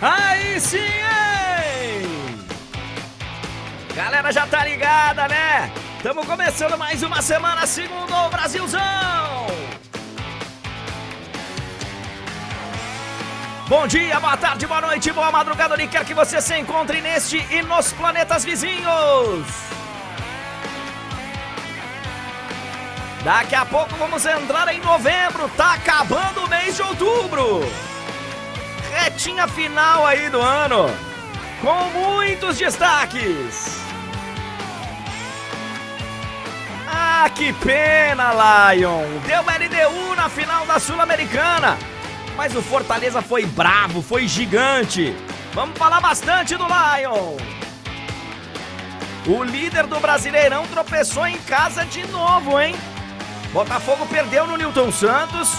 Aí sim, hein? Galera já tá ligada, né? Estamos começando mais uma semana segundo o Brasilzão. Bom dia, boa tarde, boa noite, boa madrugada, onde quer que você se encontre neste e nos planetas vizinhos. Daqui a pouco vamos entrar em novembro, tá acabando o mês de outubro. Retinha final aí do ano, com muitos destaques. Ah, que pena, Lion! Deu LDU na final da Sul-Americana. Mas o Fortaleza foi bravo, foi gigante. Vamos falar bastante do Lion. O líder do Brasileirão tropeçou em casa de novo, hein? Botafogo perdeu no Newton Santos,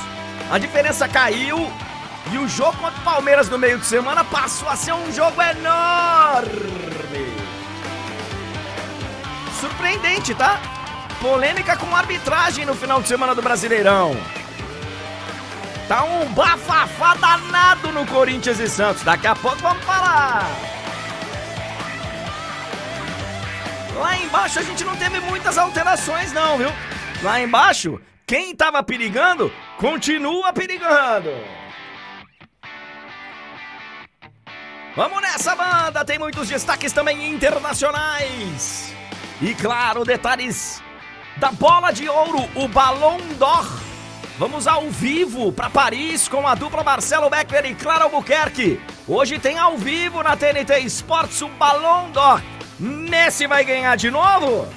a diferença caiu e o jogo contra o Palmeiras no meio de semana passou a ser um jogo enorme. Surpreendente, tá? Polêmica com arbitragem no final de semana do Brasileirão. Tá um bafafá danado no Corinthians e Santos. Daqui a pouco vamos falar. Lá embaixo a gente não teve muitas alterações não, viu? Lá embaixo, quem tava perigando, continua perigando. Vamos nessa, banda! Tem muitos destaques também internacionais. E claro, detalhes da bola de ouro, o Ballon d'Or. Vamos ao vivo para Paris com a dupla Marcelo Beckler e Clara Albuquerque. Hoje tem ao vivo na TNT Sports o Ballon d'Or. Messi vai ganhar de novo?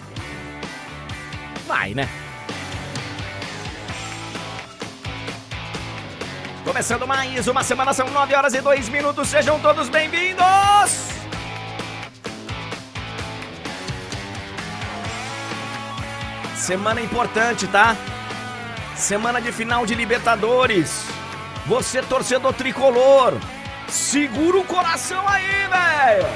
Vai, né? Começando mais uma semana, são 9 horas e 2 minutos. Sejam todos bem-vindos! Semana importante, tá? Semana de final de Libertadores. Você, torcedor tricolor, segura o coração aí, velho!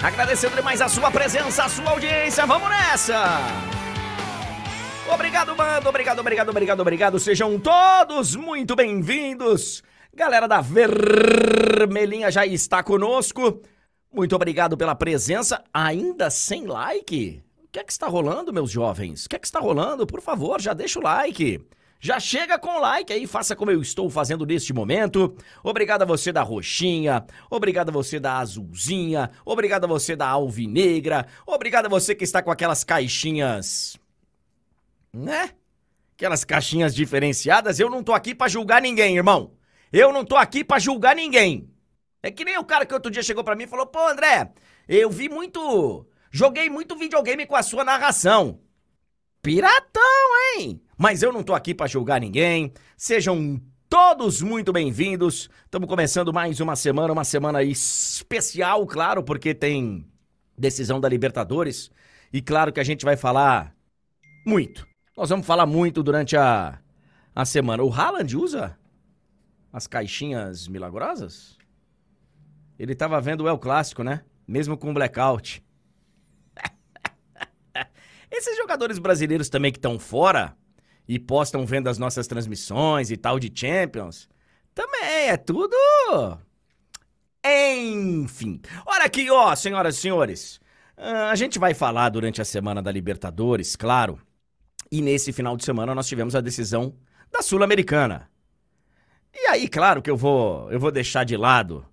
Agradecendo demais a sua presença, a sua audiência. Vamos nessa! Obrigado, mano. Obrigado, obrigado, obrigado, obrigado. Sejam todos muito bem-vindos. Galera da Vermelhinha já está conosco. Muito obrigado pela presença, ainda sem like. O que é que está rolando, meus jovens? O que é que está rolando? Por favor, já deixa o like. Já chega com o like aí, faça como eu estou fazendo neste momento. Obrigado a você da roxinha, obrigado a você da azulzinha, obrigado a você da alvinegra, obrigado a você que está com aquelas caixinhas, né? Aquelas caixinhas diferenciadas. Eu não tô aqui para julgar ninguém, irmão. Eu não tô aqui para julgar ninguém. É que nem o cara que outro dia chegou para mim e falou: "Pô, André, eu vi muito, joguei muito videogame com a sua narração. Piratão, hein? Mas eu não tô aqui para julgar ninguém. Sejam todos muito bem-vindos. Estamos começando mais uma semana, uma semana especial, claro, porque tem decisão da Libertadores. E claro que a gente vai falar muito. Nós vamos falar muito durante a, a semana. O Haaland usa as caixinhas milagrosas? Ele tava vendo o El Clássico, né? Mesmo com blackout. Esses jogadores brasileiros também que estão fora e postam vendo as nossas transmissões e tal de Champions, também é tudo. Enfim. Olha aqui, ó, senhoras e senhores. Ah, a gente vai falar durante a semana da Libertadores, claro. E nesse final de semana nós tivemos a decisão da Sul-Americana. E aí, claro que eu vou, eu vou deixar de lado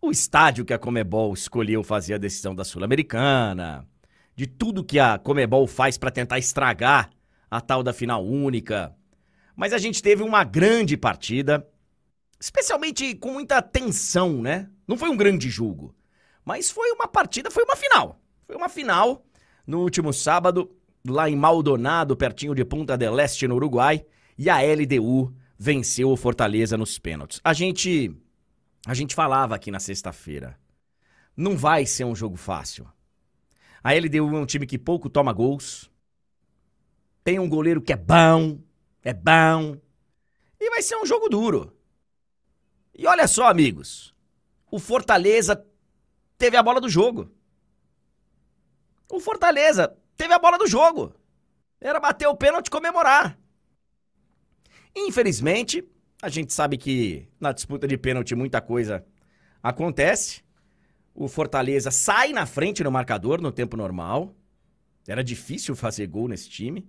o estádio que a Comebol escolheu fazer a decisão da Sul-Americana, de tudo que a Comebol faz para tentar estragar a tal da final única. Mas a gente teve uma grande partida, especialmente com muita tensão, né? Não foi um grande jogo, mas foi uma partida, foi uma final. Foi uma final no último sábado, lá em Maldonado, pertinho de Punta del Este, no Uruguai, e a LDU venceu o Fortaleza nos pênaltis. A gente a gente falava aqui na sexta-feira. Não vai ser um jogo fácil. A LDU é um time que pouco toma gols. Tem um goleiro que é bom, é bom. E vai ser um jogo duro. E olha só, amigos. O Fortaleza teve a bola do jogo. O Fortaleza teve a bola do jogo. Era bater o pênalti e comemorar. Infelizmente, a gente sabe que na disputa de pênalti muita coisa acontece. O Fortaleza sai na frente no marcador no tempo normal. Era difícil fazer gol nesse time.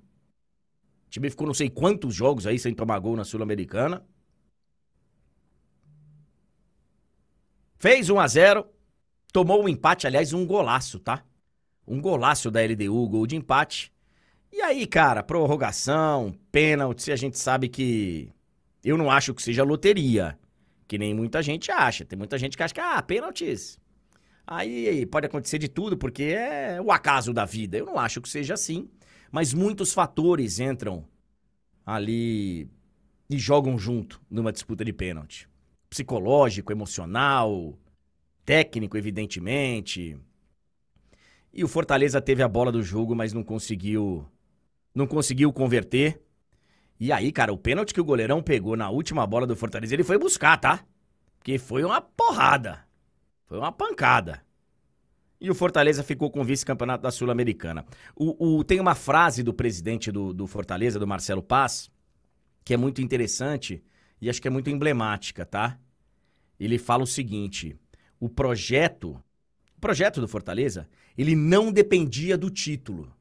O time ficou não sei quantos jogos aí sem tomar gol na Sul-Americana. Fez 1 a 0 tomou um empate, aliás, um golaço, tá? Um golaço da LDU, gol de empate. E aí, cara, prorrogação, pênalti, a gente sabe que eu não acho que seja loteria, que nem muita gente acha. Tem muita gente que acha que ah, pênaltis. Aí pode acontecer de tudo, porque é o acaso da vida. Eu não acho que seja assim, mas muitos fatores entram ali e jogam junto numa disputa de pênalti. Psicológico, emocional, técnico, evidentemente. E o Fortaleza teve a bola do jogo, mas não conseguiu não conseguiu converter. E aí, cara, o pênalti que o goleirão pegou na última bola do Fortaleza, ele foi buscar, tá? Porque foi uma porrada. Foi uma pancada. E o Fortaleza ficou com o vice-campeonato da Sul-Americana. O, o, tem uma frase do presidente do, do Fortaleza, do Marcelo Paz, que é muito interessante e acho que é muito emblemática, tá? Ele fala o seguinte: o projeto, o projeto do Fortaleza, ele não dependia do título.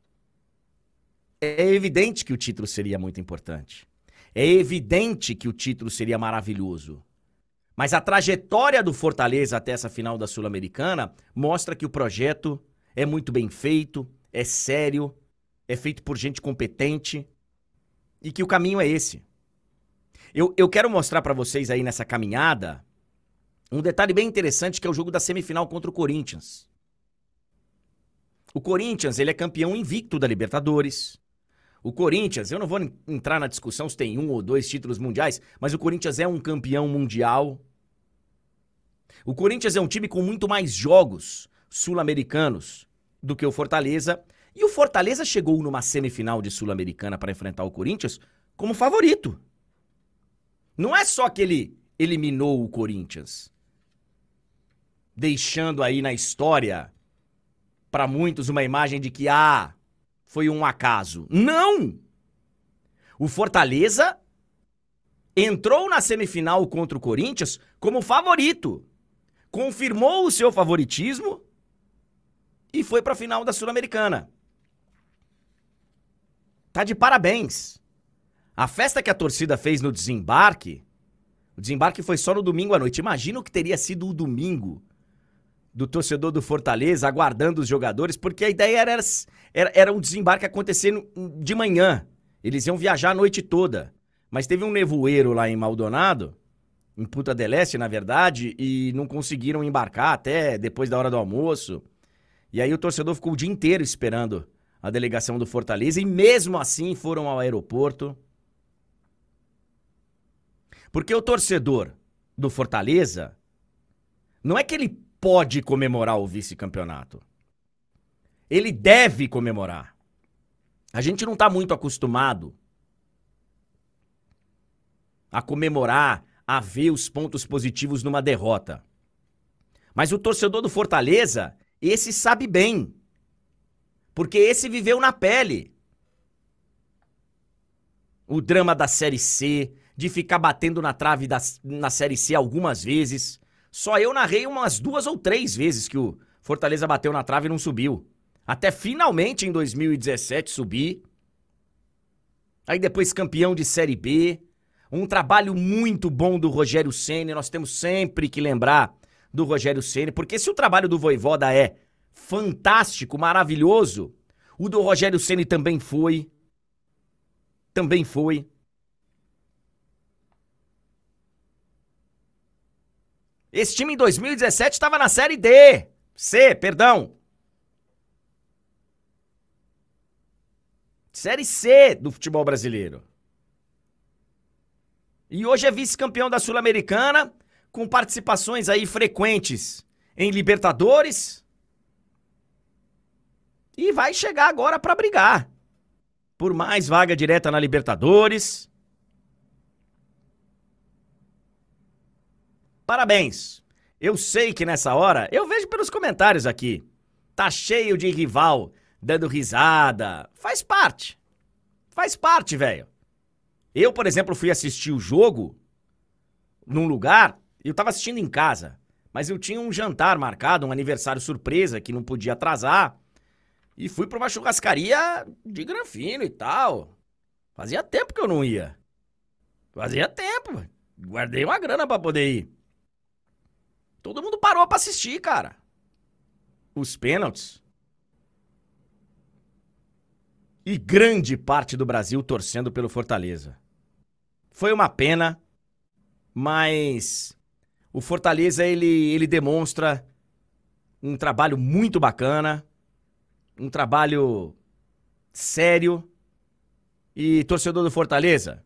É evidente que o título seria muito importante. É evidente que o título seria maravilhoso. Mas a trajetória do Fortaleza até essa final da Sul-Americana mostra que o projeto é muito bem feito, é sério, é feito por gente competente e que o caminho é esse. Eu, eu quero mostrar para vocês aí nessa caminhada um detalhe bem interessante que é o jogo da semifinal contra o Corinthians. O Corinthians, ele é campeão invicto da Libertadores. O Corinthians, eu não vou entrar na discussão se tem um ou dois títulos mundiais, mas o Corinthians é um campeão mundial. O Corinthians é um time com muito mais jogos sul-americanos do que o Fortaleza. E o Fortaleza chegou numa semifinal de Sul-Americana para enfrentar o Corinthians como favorito. Não é só que ele eliminou o Corinthians, deixando aí na história para muitos uma imagem de que ah, foi um acaso. Não! O Fortaleza entrou na semifinal contra o Corinthians como favorito. Confirmou o seu favoritismo e foi para a final da Sul-Americana. Tá de parabéns. A festa que a torcida fez no desembarque, o desembarque foi só no domingo à noite. Imagina o que teria sido o domingo do torcedor do Fortaleza aguardando os jogadores, porque a ideia era, era, era um desembarque acontecendo de manhã. Eles iam viajar a noite toda. Mas teve um nevoeiro lá em Maldonado, em Puta del Este, na verdade, e não conseguiram embarcar até depois da hora do almoço. E aí o torcedor ficou o dia inteiro esperando a delegação do Fortaleza e mesmo assim foram ao aeroporto. Porque o torcedor do Fortaleza não é que ele pode comemorar o vice-campeonato. Ele deve comemorar. A gente não está muito acostumado a comemorar, a ver os pontos positivos numa derrota. Mas o torcedor do Fortaleza, esse sabe bem. Porque esse viveu na pele. O drama da Série C, de ficar batendo na trave da, na Série C algumas vezes. Só eu narrei umas duas ou três vezes que o Fortaleza bateu na trave e não subiu. Até finalmente em 2017 subir. Aí depois campeão de Série B. Um trabalho muito bom do Rogério Ceni. Nós temos sempre que lembrar do Rogério Ceni, porque se o trabalho do Voivoda é fantástico, maravilhoso, o do Rogério Ceni também foi. Também foi. Esse time em 2017 estava na Série D. C, perdão. Série C do futebol brasileiro. E hoje é vice-campeão da Sul-Americana, com participações aí frequentes em Libertadores. E vai chegar agora para brigar por mais vaga direta na Libertadores. Parabéns. Eu sei que nessa hora, eu vejo pelos comentários aqui, tá cheio de rival dando risada. Faz parte. Faz parte, velho. Eu, por exemplo, fui assistir o jogo num lugar, eu tava assistindo em casa, mas eu tinha um jantar marcado, um aniversário surpresa que não podia atrasar. E fui pra uma churrascaria de granfino e tal. Fazia tempo que eu não ia. Fazia tempo. Guardei uma grana para poder ir. Todo mundo parou para assistir, cara. Os pênaltis. E grande parte do Brasil torcendo pelo Fortaleza. Foi uma pena, mas o Fortaleza ele, ele demonstra um trabalho muito bacana, um trabalho sério. E torcedor do Fortaleza,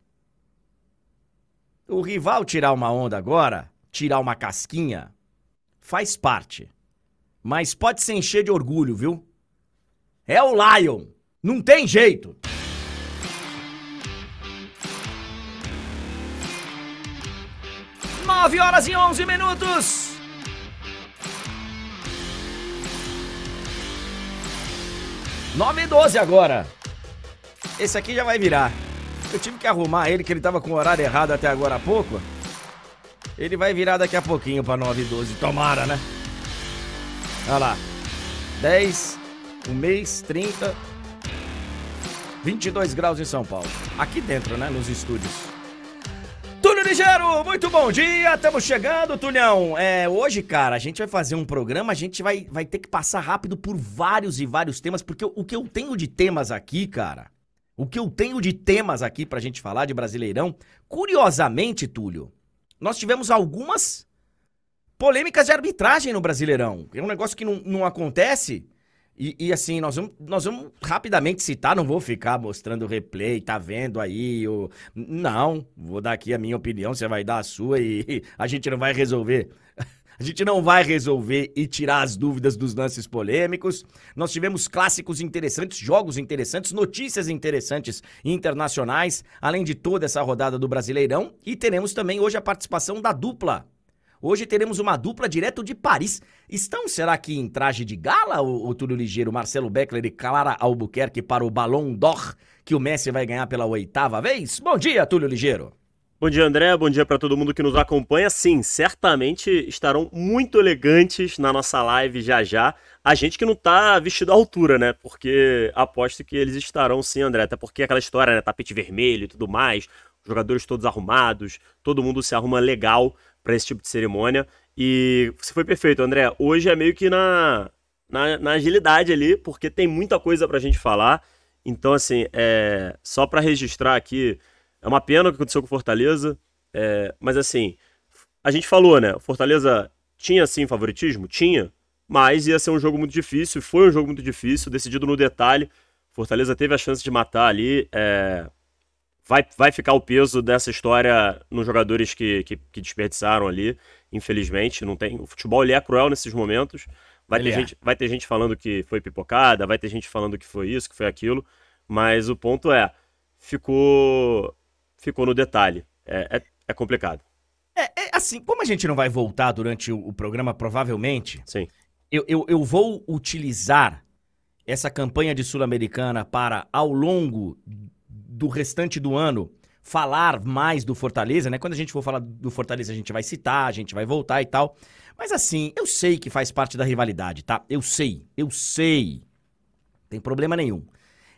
o rival tirar uma onda agora, tirar uma casquinha, faz parte. Mas pode se encher de orgulho, viu? É o Lion. Não tem jeito. Nove horas e onze minutos. Nove e doze agora. Esse aqui já vai virar. Eu tive que arrumar ele, que ele tava com o horário errado até agora há pouco. Ele vai virar daqui a pouquinho pra 9 e 12. Tomara, né? Olha lá. 10, um mês, 30, 22 graus em São Paulo. Aqui dentro, né? Nos estúdios. Túlio Ligeiro, muito bom dia, estamos chegando, Tulhão. É, hoje, cara, a gente vai fazer um programa, a gente vai, vai ter que passar rápido por vários e vários temas, porque o que eu tenho de temas aqui, cara, o que eu tenho de temas aqui pra gente falar de Brasileirão, curiosamente, Túlio, nós tivemos algumas polêmicas de arbitragem no Brasileirão. É um negócio que não, não acontece. E, e, assim, nós vamos, nós vamos rapidamente citar, não vou ficar mostrando o replay, tá vendo aí. Não, vou dar aqui a minha opinião, você vai dar a sua e a gente não vai resolver a gente não vai resolver e tirar as dúvidas dos lances polêmicos. Nós tivemos clássicos interessantes, jogos interessantes, notícias interessantes internacionais, além de toda essa rodada do Brasileirão. E teremos também hoje a participação da dupla. Hoje teremos uma dupla direto de Paris. Estão, será que em traje de gala, o, o Túlio Ligeiro, Marcelo Beckler e Clara Albuquerque para o Ballon d'Or, que o Messi vai ganhar pela oitava vez? Bom dia, Túlio Ligeiro. Bom dia, André. Bom dia para todo mundo que nos acompanha. Sim, certamente estarão muito elegantes na nossa live já já. A gente que não tá vestido à altura, né? Porque aposto que eles estarão sim, André. Até porque aquela história, né? Tapete vermelho e tudo mais, jogadores todos arrumados, todo mundo se arruma legal para esse tipo de cerimônia. E você foi perfeito, André. Hoje é meio que na, na, na agilidade ali, porque tem muita coisa pra gente falar. Então, assim, é, só para registrar aqui é uma pena o que aconteceu com o Fortaleza, é, mas assim, a gente falou, né? O Fortaleza tinha sim favoritismo? Tinha, mas ia ser um jogo muito difícil, foi um jogo muito difícil, decidido no detalhe. Fortaleza teve a chance de matar ali. É, vai, vai ficar o peso dessa história nos jogadores que, que, que, desperdiçaram ali, infelizmente. Não tem, o futebol ele é cruel nesses momentos. Vai ter, é. gente, vai ter gente falando que foi pipocada, vai ter gente falando que foi isso, que foi aquilo. Mas o ponto é, ficou ficou no detalhe. É, é, é complicado. É, é, assim, como a gente não vai voltar durante o, o programa, provavelmente, Sim. Eu, eu, eu vou utilizar essa campanha de Sul-Americana para, ao longo do restante do ano, falar mais do Fortaleza, né? Quando a gente for falar do Fortaleza, a gente vai citar, a gente vai voltar e tal. Mas assim, eu sei que faz parte da rivalidade, tá? Eu sei, eu sei. Tem problema nenhum.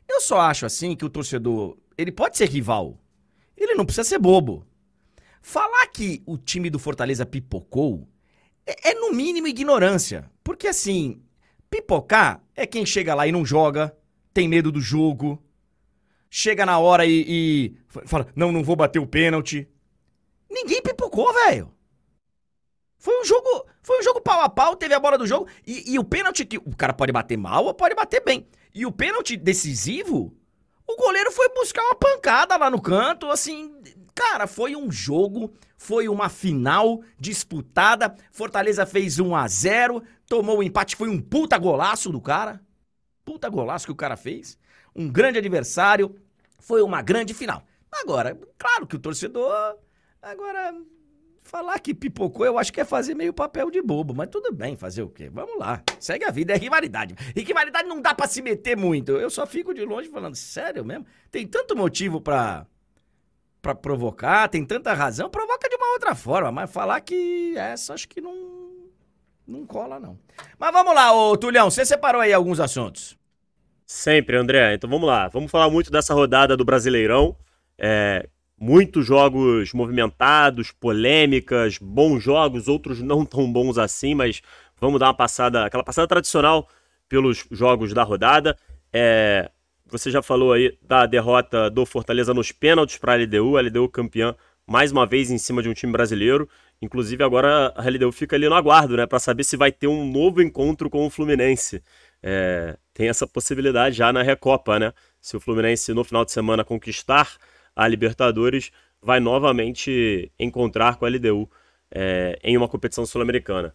Eu só acho assim que o torcedor, ele pode ser rival, ele não precisa ser bobo. Falar que o time do Fortaleza pipocou é, é, no mínimo ignorância. Porque assim, pipocar é quem chega lá e não joga, tem medo do jogo, chega na hora e, e fala: não, não vou bater o pênalti. Ninguém pipocou, velho. Foi um jogo, foi um jogo pau a pau, teve a bola do jogo e, e o pênalti que o cara pode bater mal ou pode bater bem. E o pênalti decisivo o goleiro foi buscar uma pancada lá no canto, assim, cara, foi um jogo, foi uma final disputada. Fortaleza fez 1 a 0, tomou o empate, foi um puta golaço do cara. Puta golaço que o cara fez. Um grande adversário, foi uma grande final. Agora, claro que o torcedor agora Falar que pipocou, eu acho que é fazer meio papel de bobo, mas tudo bem, fazer o quê? Vamos lá. Segue a vida, é rivalidade. E rivalidade não dá para se meter muito. Eu só fico de longe falando, sério mesmo? Tem tanto motivo pra, para provocar, tem tanta razão, provoca de uma outra forma, mas falar que essa acho que não não cola não. Mas vamos lá, ô Tulhão, você separou aí alguns assuntos. Sempre, André. Então vamos lá. Vamos falar muito dessa rodada do Brasileirão. É, muitos jogos movimentados, polêmicas, bons jogos, outros não tão bons assim, mas vamos dar uma passada, aquela passada tradicional pelos jogos da rodada. É, você já falou aí da derrota do Fortaleza nos pênaltis para a LDU, a LDU campeã mais uma vez em cima de um time brasileiro. Inclusive agora a LDU fica ali no aguardo, né, para saber se vai ter um novo encontro com o Fluminense. É, tem essa possibilidade já na Recopa, né? Se o Fluminense no final de semana conquistar a Libertadores, vai novamente encontrar com a LDU é, em uma competição sul-americana.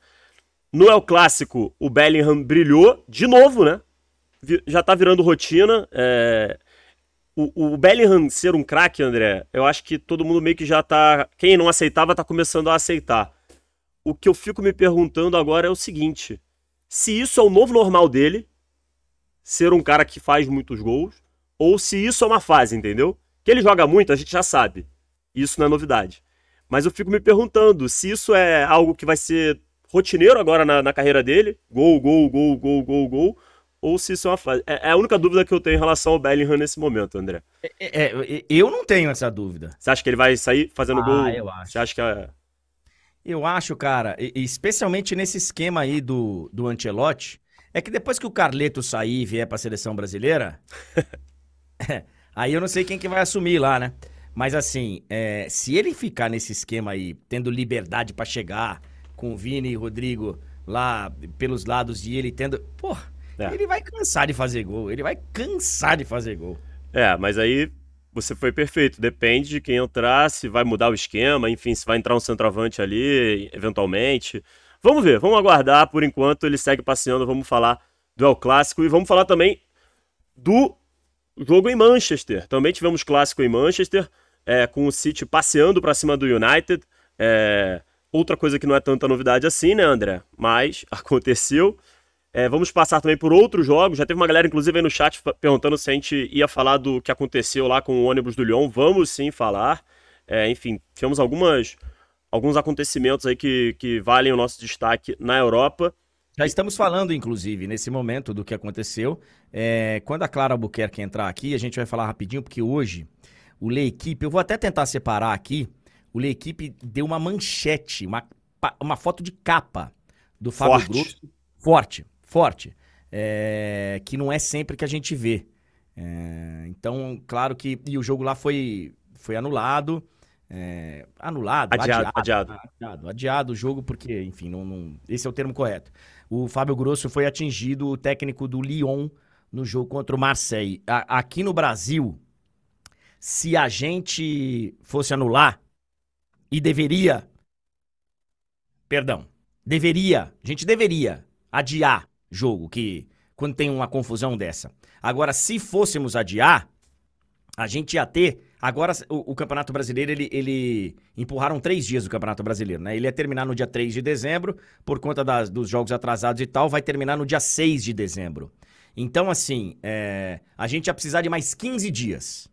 No El Clássico, o Bellingham brilhou de novo, né? Já tá virando rotina. É... O, o, Bellingham ser um craque, André, eu acho que todo mundo meio que já tá. Quem não aceitava tá começando a aceitar. O que eu fico me perguntando agora é o seguinte: se isso é o novo normal dele, ser um cara que faz muitos gols, ou se isso é uma fase, entendeu? Que ele joga muito, a gente já sabe. Isso não é novidade. Mas eu fico me perguntando se isso é algo que vai ser rotineiro agora na, na carreira dele, gol, gol, gol, gol, gol, gol, ou se isso é uma fase. É, é a única dúvida que eu tenho em relação ao Bellingham nesse momento, André. É, é, é eu não tenho essa dúvida. Você acha que ele vai sair fazendo ah, gol? eu acho. Você acha que é... Eu acho, cara, especialmente nesse esquema aí do, do Ancelotti, é que depois que o Carleto sair e vier pra seleção brasileira, aí eu não sei quem que vai assumir lá, né? Mas assim, é, se ele ficar nesse esquema aí, tendo liberdade para chegar com o Vini e Rodrigo lá pelos lados e ele tendo. Pô, é. ele vai cansar de fazer gol. Ele vai cansar de fazer gol. É, mas aí você foi perfeito. Depende de quem entrar, se vai mudar o esquema, enfim, se vai entrar um centroavante ali, eventualmente. Vamos ver, vamos aguardar. Por enquanto ele segue passeando. Vamos falar do El Clássico e vamos falar também do jogo em Manchester. Também tivemos clássico em Manchester, é, com o City passeando para cima do United. É, outra coisa que não é tanta novidade assim, né, André? Mas aconteceu. É, vamos passar também por outros jogos. Já teve uma galera, inclusive, aí no chat perguntando se a gente ia falar do que aconteceu lá com o ônibus do Lyon. Vamos sim falar. É, enfim, tivemos algumas, alguns acontecimentos aí que, que valem o nosso destaque na Europa. Já estamos falando, inclusive, nesse momento do que aconteceu. É, quando a Clara Albuquerque entrar aqui, a gente vai falar rapidinho, porque hoje o Le Equipe, eu vou até tentar separar aqui, o Le Equipe deu uma manchete, uma, uma foto de capa do Fábio Forte. Grosso. Forte forte, é, que não é sempre que a gente vê. É, então, claro que. E o jogo lá foi, foi anulado. É, anulado, adiado, adiado, adiado. Adiado o jogo, porque, enfim, não, não, esse é o termo correto. O Fábio Grosso foi atingido, o técnico do Lyon, no jogo contra o Marseille. A, aqui no Brasil, se a gente fosse anular, e deveria. Perdão. Deveria. A gente deveria adiar jogo, que quando tem uma confusão dessa. Agora, se fôssemos adiar, a gente ia ter. Agora, o, o, Campeonato Brasileiro, ele, ele. Empurraram três dias o Campeonato Brasileiro, né? Ele ia terminar no dia 3 de dezembro, por conta das, dos jogos atrasados e tal, vai terminar no dia 6 de dezembro. Então, assim, é, a gente ia precisar de mais 15 dias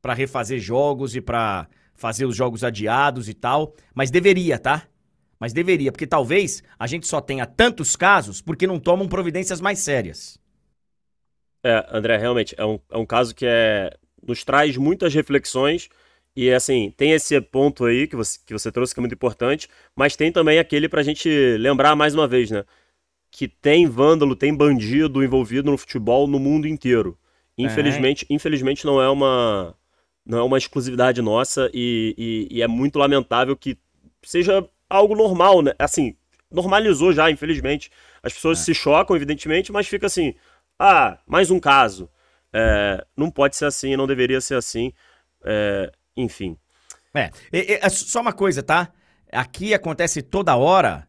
para refazer jogos e para fazer os jogos adiados e tal. Mas deveria, tá? Mas deveria, porque talvez a gente só tenha tantos casos porque não tomam providências mais sérias. É, André, realmente, é um, é um caso que é, nos traz muitas reflexões. E assim, tem esse ponto aí que você, que você trouxe que é muito importante, mas tem também aquele pra gente lembrar mais uma vez, né? Que tem vândalo, tem bandido envolvido no futebol no mundo inteiro. Infelizmente, é. infelizmente não é uma não é uma exclusividade nossa e, e, e é muito lamentável que seja algo normal, né? Assim, normalizou já, infelizmente. As pessoas é. se chocam, evidentemente, mas fica assim: ah, mais um caso. É, não pode ser assim, não deveria ser assim. É, enfim. É, é, só uma coisa, tá? Aqui acontece toda hora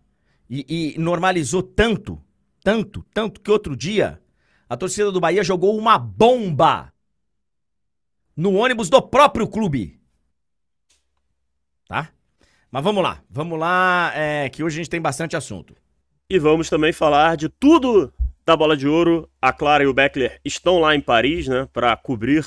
e, e normalizou tanto, tanto, tanto que outro dia a torcida do Bahia jogou uma bomba no ônibus do próprio clube. Tá? Mas vamos lá, vamos lá, é, que hoje a gente tem bastante assunto. E vamos também falar de tudo da Bola de Ouro. A Clara e o Beckler estão lá em Paris, né, para cobrir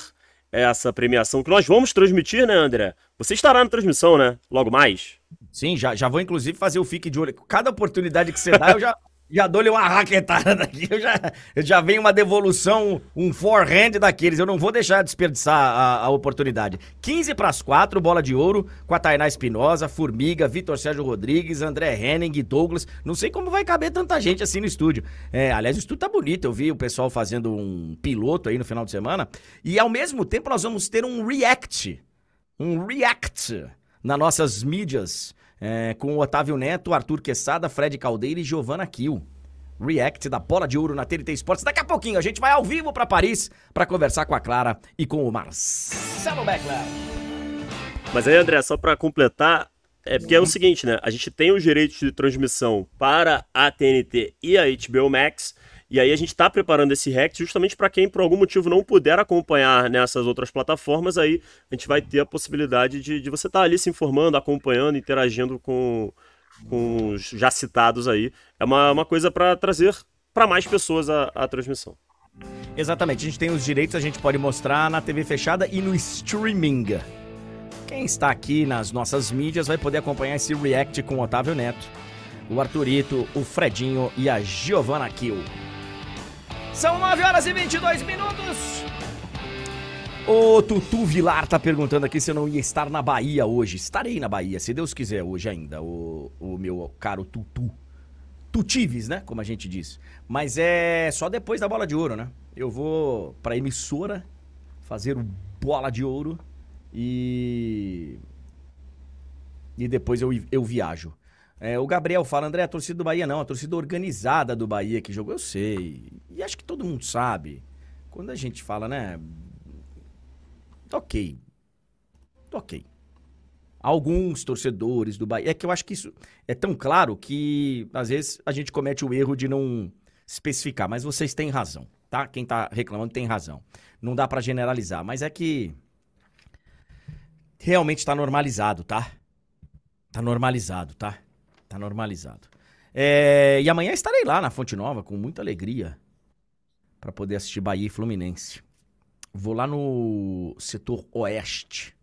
essa premiação que nós vamos transmitir, né, André? Você estará na transmissão, né? Logo mais. Sim, já, já vou inclusive fazer o fique de olho. Cada oportunidade que você dá, eu já, já dou-lhe uma raquetada daqui. Eu já, já venho uma devolução, um forehand daqueles. Eu não vou deixar desperdiçar a, a oportunidade. 15 para as 4, bola de ouro, com a Tainá Espinosa, Formiga, Vitor Sérgio Rodrigues, André Henning, Douglas. Não sei como vai caber tanta gente assim no estúdio. É, aliás, o estúdio tá bonito. Eu vi o pessoal fazendo um piloto aí no final de semana. E ao mesmo tempo nós vamos ter um react. Um react nas nossas mídias é, com o Otávio Neto, Arthur Quesada, Fred Caldeira e Giovanna Kiel. React da Bola de Ouro na TNT Esportes. Daqui a pouquinho a gente vai ao vivo para Paris para conversar com a Clara e com o Marcelo Beckler. Mas aí, André, só para completar, é porque é o seguinte, né? A gente tem os direitos de transmissão para a TNT e a HBO Max. E aí a gente está preparando esse React justamente para quem por algum motivo não puder acompanhar nessas outras plataformas, aí a gente vai ter a possibilidade de, de você estar tá ali se informando, acompanhando, interagindo com, com os já citados aí. É uma, uma coisa para trazer para mais pessoas a, a transmissão. Exatamente, a gente tem os direitos, a gente pode mostrar na TV fechada e no streaming. Quem está aqui nas nossas mídias vai poder acompanhar esse react com o Otávio Neto, o Arthurito, o Fredinho e a Giovanna Kill. São 9 horas e 22 minutos. O Tutu Vilar tá perguntando aqui se eu não ia estar na Bahia hoje. Estarei na Bahia, se Deus quiser, hoje ainda, o, o meu caro Tutu. Tutives, né? Como a gente diz. Mas é só depois da bola de ouro, né? Eu vou pra emissora fazer o bola de ouro e. E depois eu, eu viajo. É, o Gabriel fala, André, a torcida do Bahia não, a torcida organizada do Bahia que jogou, eu sei. E acho que todo mundo sabe. Quando a gente fala, né? Ok. Ok. Alguns torcedores do Bahia. É que eu acho que isso é tão claro que às vezes a gente comete o erro de não especificar. Mas vocês têm razão, tá? Quem tá reclamando tem razão. Não dá para generalizar, mas é que realmente tá normalizado, tá? Tá normalizado, tá? Tá normalizado. É, e amanhã estarei lá na Fonte Nova com muita alegria para poder assistir Bahia e Fluminense. Vou lá no setor oeste,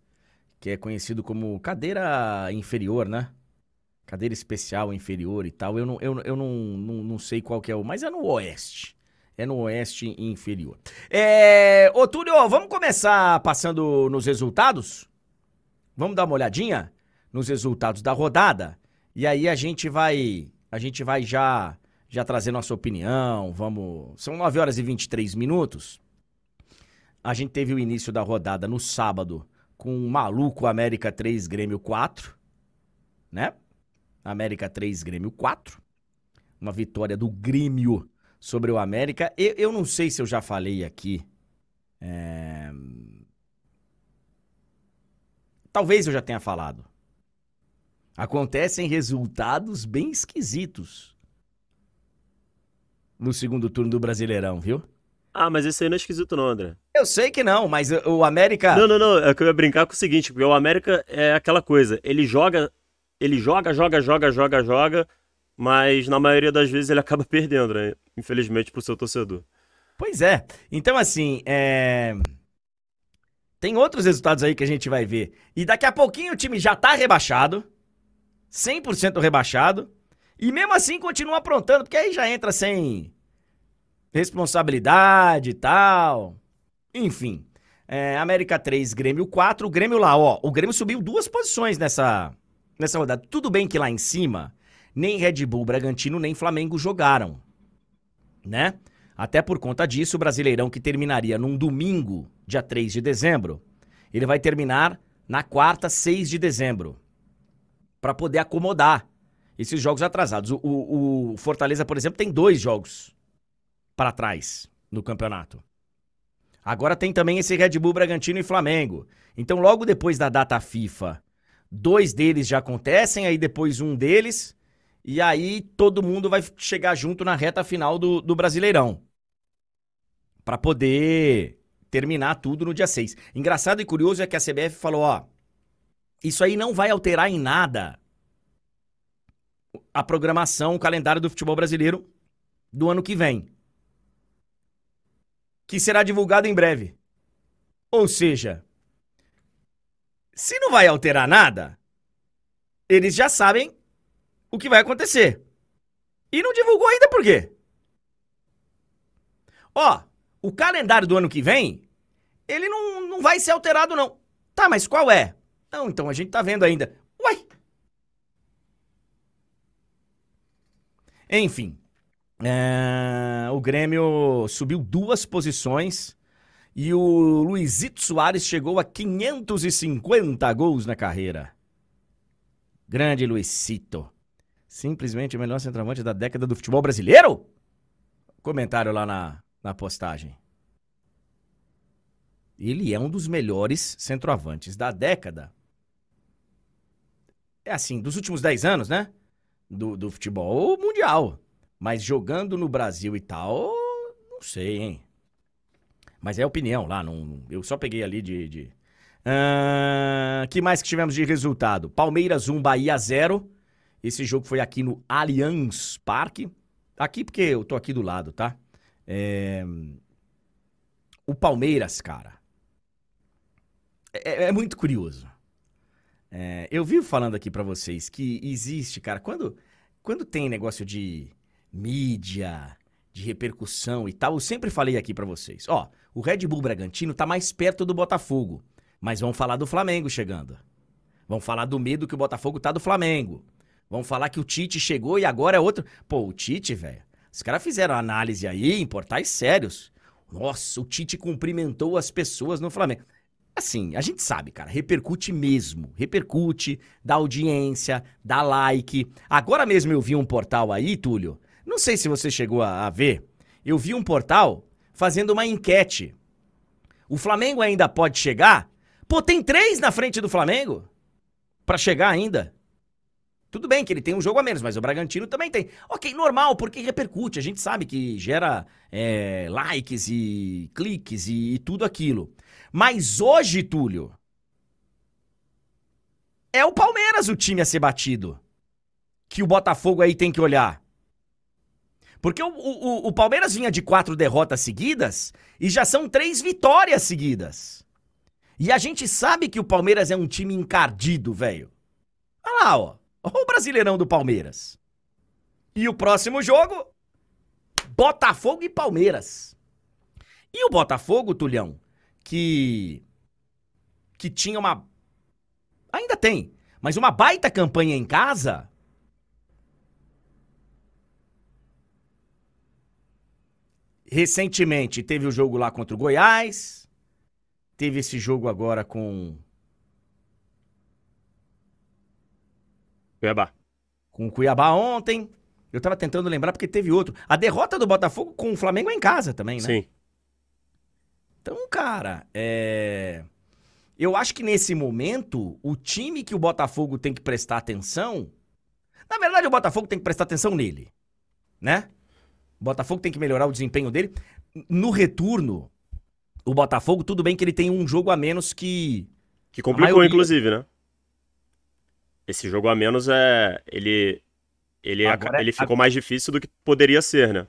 que é conhecido como cadeira inferior, né? Cadeira especial inferior e tal. Eu não, eu, eu não, não, não sei qual que é o. Mas é no oeste. É no oeste inferior. É, ô, Túlio, vamos começar passando nos resultados? Vamos dar uma olhadinha nos resultados da rodada? E aí a gente vai, a gente vai já já trazer nossa opinião, vamos, são 9 horas e 23 minutos. A gente teve o início da rodada no sábado com o maluco América 3 Grêmio 4, né? América 3 Grêmio 4. Uma vitória do Grêmio sobre o América. Eu, eu não sei se eu já falei aqui. É... Talvez eu já tenha falado acontecem resultados bem esquisitos no segundo turno do Brasileirão, viu? Ah, mas esse aí não é esquisito não, André. Eu sei que não, mas o América... Não, não, não, é que eu ia brincar com o seguinte, porque o América é aquela coisa, ele joga, ele joga, joga, joga, joga, joga, mas na maioria das vezes ele acaba perdendo, né? Infelizmente pro seu torcedor. Pois é. Então, assim, é... tem outros resultados aí que a gente vai ver. E daqui a pouquinho o time já tá rebaixado. 100% rebaixado. E mesmo assim continua aprontando, porque aí já entra sem responsabilidade e tal. Enfim. É, América 3, Grêmio 4. O Grêmio lá, ó. O Grêmio subiu duas posições nessa, nessa rodada. Tudo bem que lá em cima, nem Red Bull, Bragantino, nem Flamengo jogaram. Né? Até por conta disso, o Brasileirão que terminaria num domingo, dia 3 de dezembro, ele vai terminar na quarta, 6 de dezembro para poder acomodar esses jogos atrasados. O, o, o, Fortaleza, por exemplo, tem dois jogos para trás no campeonato. Agora tem também esse Red Bull Bragantino e Flamengo. Então, logo depois da data FIFA, dois deles já acontecem, aí depois um deles, e aí todo mundo vai chegar junto na reta final do, do Brasileirão. Para poder terminar tudo no dia 6. Engraçado e curioso é que a CBF falou, ó, isso aí não vai alterar em nada a programação, o calendário do futebol brasileiro do ano que vem. Que será divulgado em breve. Ou seja, se não vai alterar nada, eles já sabem o que vai acontecer. E não divulgou ainda por quê? Ó, o calendário do ano que vem, ele não, não vai ser alterado, não. Tá, mas qual é? Não, então a gente tá vendo ainda. Uai! Enfim, é, o Grêmio subiu duas posições e o Luizito Soares chegou a 550 gols na carreira. Grande Luizito. Simplesmente o melhor centroavante da década do futebol brasileiro? Comentário lá na, na postagem. Ele é um dos melhores centroavantes da década. É assim, dos últimos 10 anos, né? Do, do futebol mundial. Mas jogando no Brasil e tal, não sei, hein? Mas é opinião lá, não, eu só peguei ali de. de... Que mais que tivemos de resultado? Palmeiras 1, Bahia 0. Esse jogo foi aqui no Allianz Parque. Aqui porque eu tô aqui do lado, tá? É... O Palmeiras, cara. É, é muito curioso. É, eu vivo falando aqui para vocês que existe, cara, quando, quando tem negócio de mídia, de repercussão e tal, eu sempre falei aqui para vocês. Ó, o Red Bull Bragantino tá mais perto do Botafogo, mas vão falar do Flamengo chegando. Vão falar do medo que o Botafogo tá do Flamengo. Vão falar que o Tite chegou e agora é outro. Pô, o Tite, velho. Os caras fizeram análise aí em portais sérios. Nossa, o Tite cumprimentou as pessoas no Flamengo. Assim, a gente sabe, cara, repercute mesmo. Repercute, dá audiência, dá like. Agora mesmo eu vi um portal aí, Túlio, não sei se você chegou a, a ver. Eu vi um portal fazendo uma enquete. O Flamengo ainda pode chegar? Pô, tem três na frente do Flamengo para chegar ainda. Tudo bem que ele tem um jogo a menos, mas o Bragantino também tem. Ok, normal, porque repercute. A gente sabe que gera é, likes e cliques e, e tudo aquilo. Mas hoje, Túlio, é o Palmeiras o time a ser batido. Que o Botafogo aí tem que olhar. Porque o, o, o Palmeiras vinha de quatro derrotas seguidas e já são três vitórias seguidas. E a gente sabe que o Palmeiras é um time encardido, velho. Olha lá, ó. Olha o Brasileirão do Palmeiras. E o próximo jogo? Botafogo e Palmeiras. E o Botafogo, Tulhão, que. que tinha uma. Ainda tem, mas uma baita campanha em casa. Recentemente teve o jogo lá contra o Goiás. Teve esse jogo agora com. Cuiabá. Com o Cuiabá ontem. Eu tava tentando lembrar porque teve outro. A derrota do Botafogo com o Flamengo é em casa também, né? Sim. Então, cara, é. Eu acho que nesse momento, o time que o Botafogo tem que prestar atenção. Na verdade, o Botafogo tem que prestar atenção nele. Né? O Botafogo tem que melhorar o desempenho dele. No retorno, o Botafogo, tudo bem que ele tem um jogo a menos que. Que complicou, maioria... inclusive, né? Esse jogo a menos é. Ele. Ele, Agora, ele ficou a... mais difícil do que poderia ser, né?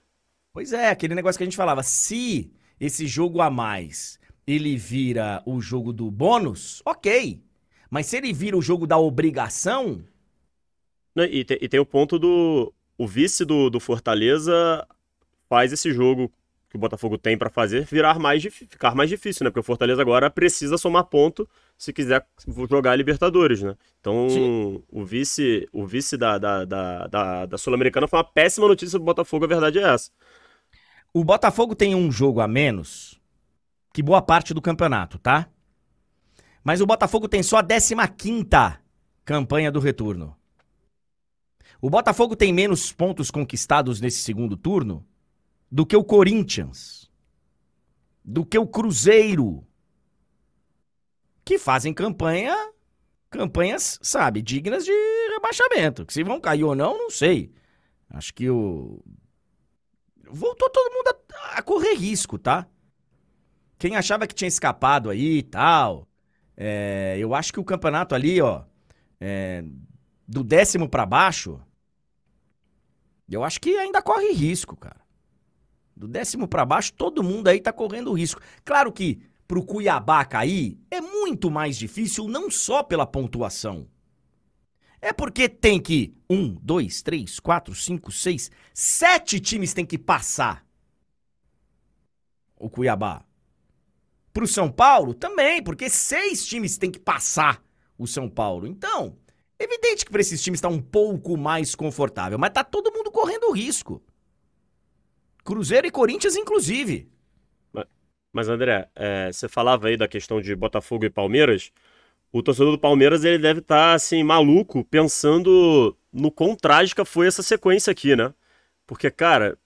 Pois é, aquele negócio que a gente falava. Se esse jogo a mais ele vira o jogo do bônus, ok. Mas se ele vira o jogo da obrigação. E tem, e tem o ponto do. O vice do, do Fortaleza faz esse jogo que o Botafogo tem para fazer virar mais ficar mais difícil, né? Porque o Fortaleza agora precisa somar ponto se quiser jogar a Libertadores, né? Então, Sim. o vice, o vice da, da, da, da, da Sul-Americana foi uma péssima notícia do Botafogo, a verdade é essa. O Botafogo tem um jogo a menos que boa parte do campeonato, tá? Mas o Botafogo tem só a 15 campanha do retorno. O Botafogo tem menos pontos conquistados nesse segundo turno do que o Corinthians, do que o Cruzeiro, que fazem campanha, campanhas, sabe, dignas de rebaixamento. Que se vão cair ou não, não sei. Acho que o. Voltou todo mundo a, a correr risco, tá? Quem achava que tinha escapado aí e tal. É, eu acho que o campeonato ali, ó. É, do décimo para baixo. Eu acho que ainda corre risco, cara. Do décimo para baixo, todo mundo aí tá correndo risco. Claro que pro Cuiabá cair é muito mais difícil, não só pela pontuação. É porque tem que um, dois, três, quatro, cinco, seis, sete times tem que passar o Cuiabá. Pro São Paulo também, porque seis times tem que passar o São Paulo. Então, evidente que para esses times tá um pouco mais confortável, mas tá todo mundo correndo risco. Cruzeiro e Corinthians, inclusive. Mas, André, é, você falava aí da questão de Botafogo e Palmeiras. O torcedor do Palmeiras ele deve estar tá, assim maluco pensando no quão trágica foi essa sequência aqui, né? Porque, cara,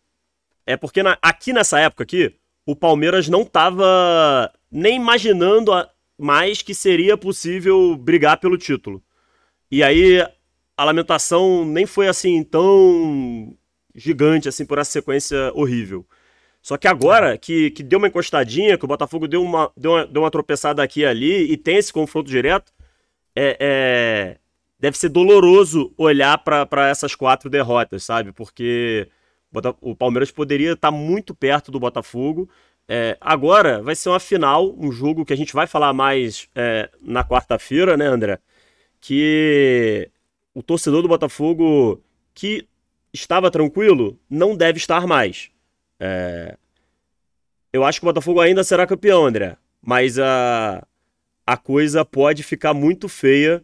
é porque na, aqui nessa época aqui, o Palmeiras não estava nem imaginando a, mais que seria possível brigar pelo título. E aí a lamentação nem foi assim tão gigante assim por essa sequência horrível. Só que agora que, que deu uma encostadinha, que o Botafogo deu uma, deu uma, deu uma tropeçada aqui e ali e tem esse confronto direto, é, é deve ser doloroso olhar para essas quatro derrotas, sabe? Porque o Palmeiras poderia estar tá muito perto do Botafogo. É, agora vai ser uma final, um jogo que a gente vai falar mais é, na quarta-feira, né, André? Que o torcedor do Botafogo que estava tranquilo não deve estar mais. É... Eu acho que o Botafogo ainda será campeão, André. Mas a, a coisa pode ficar muito feia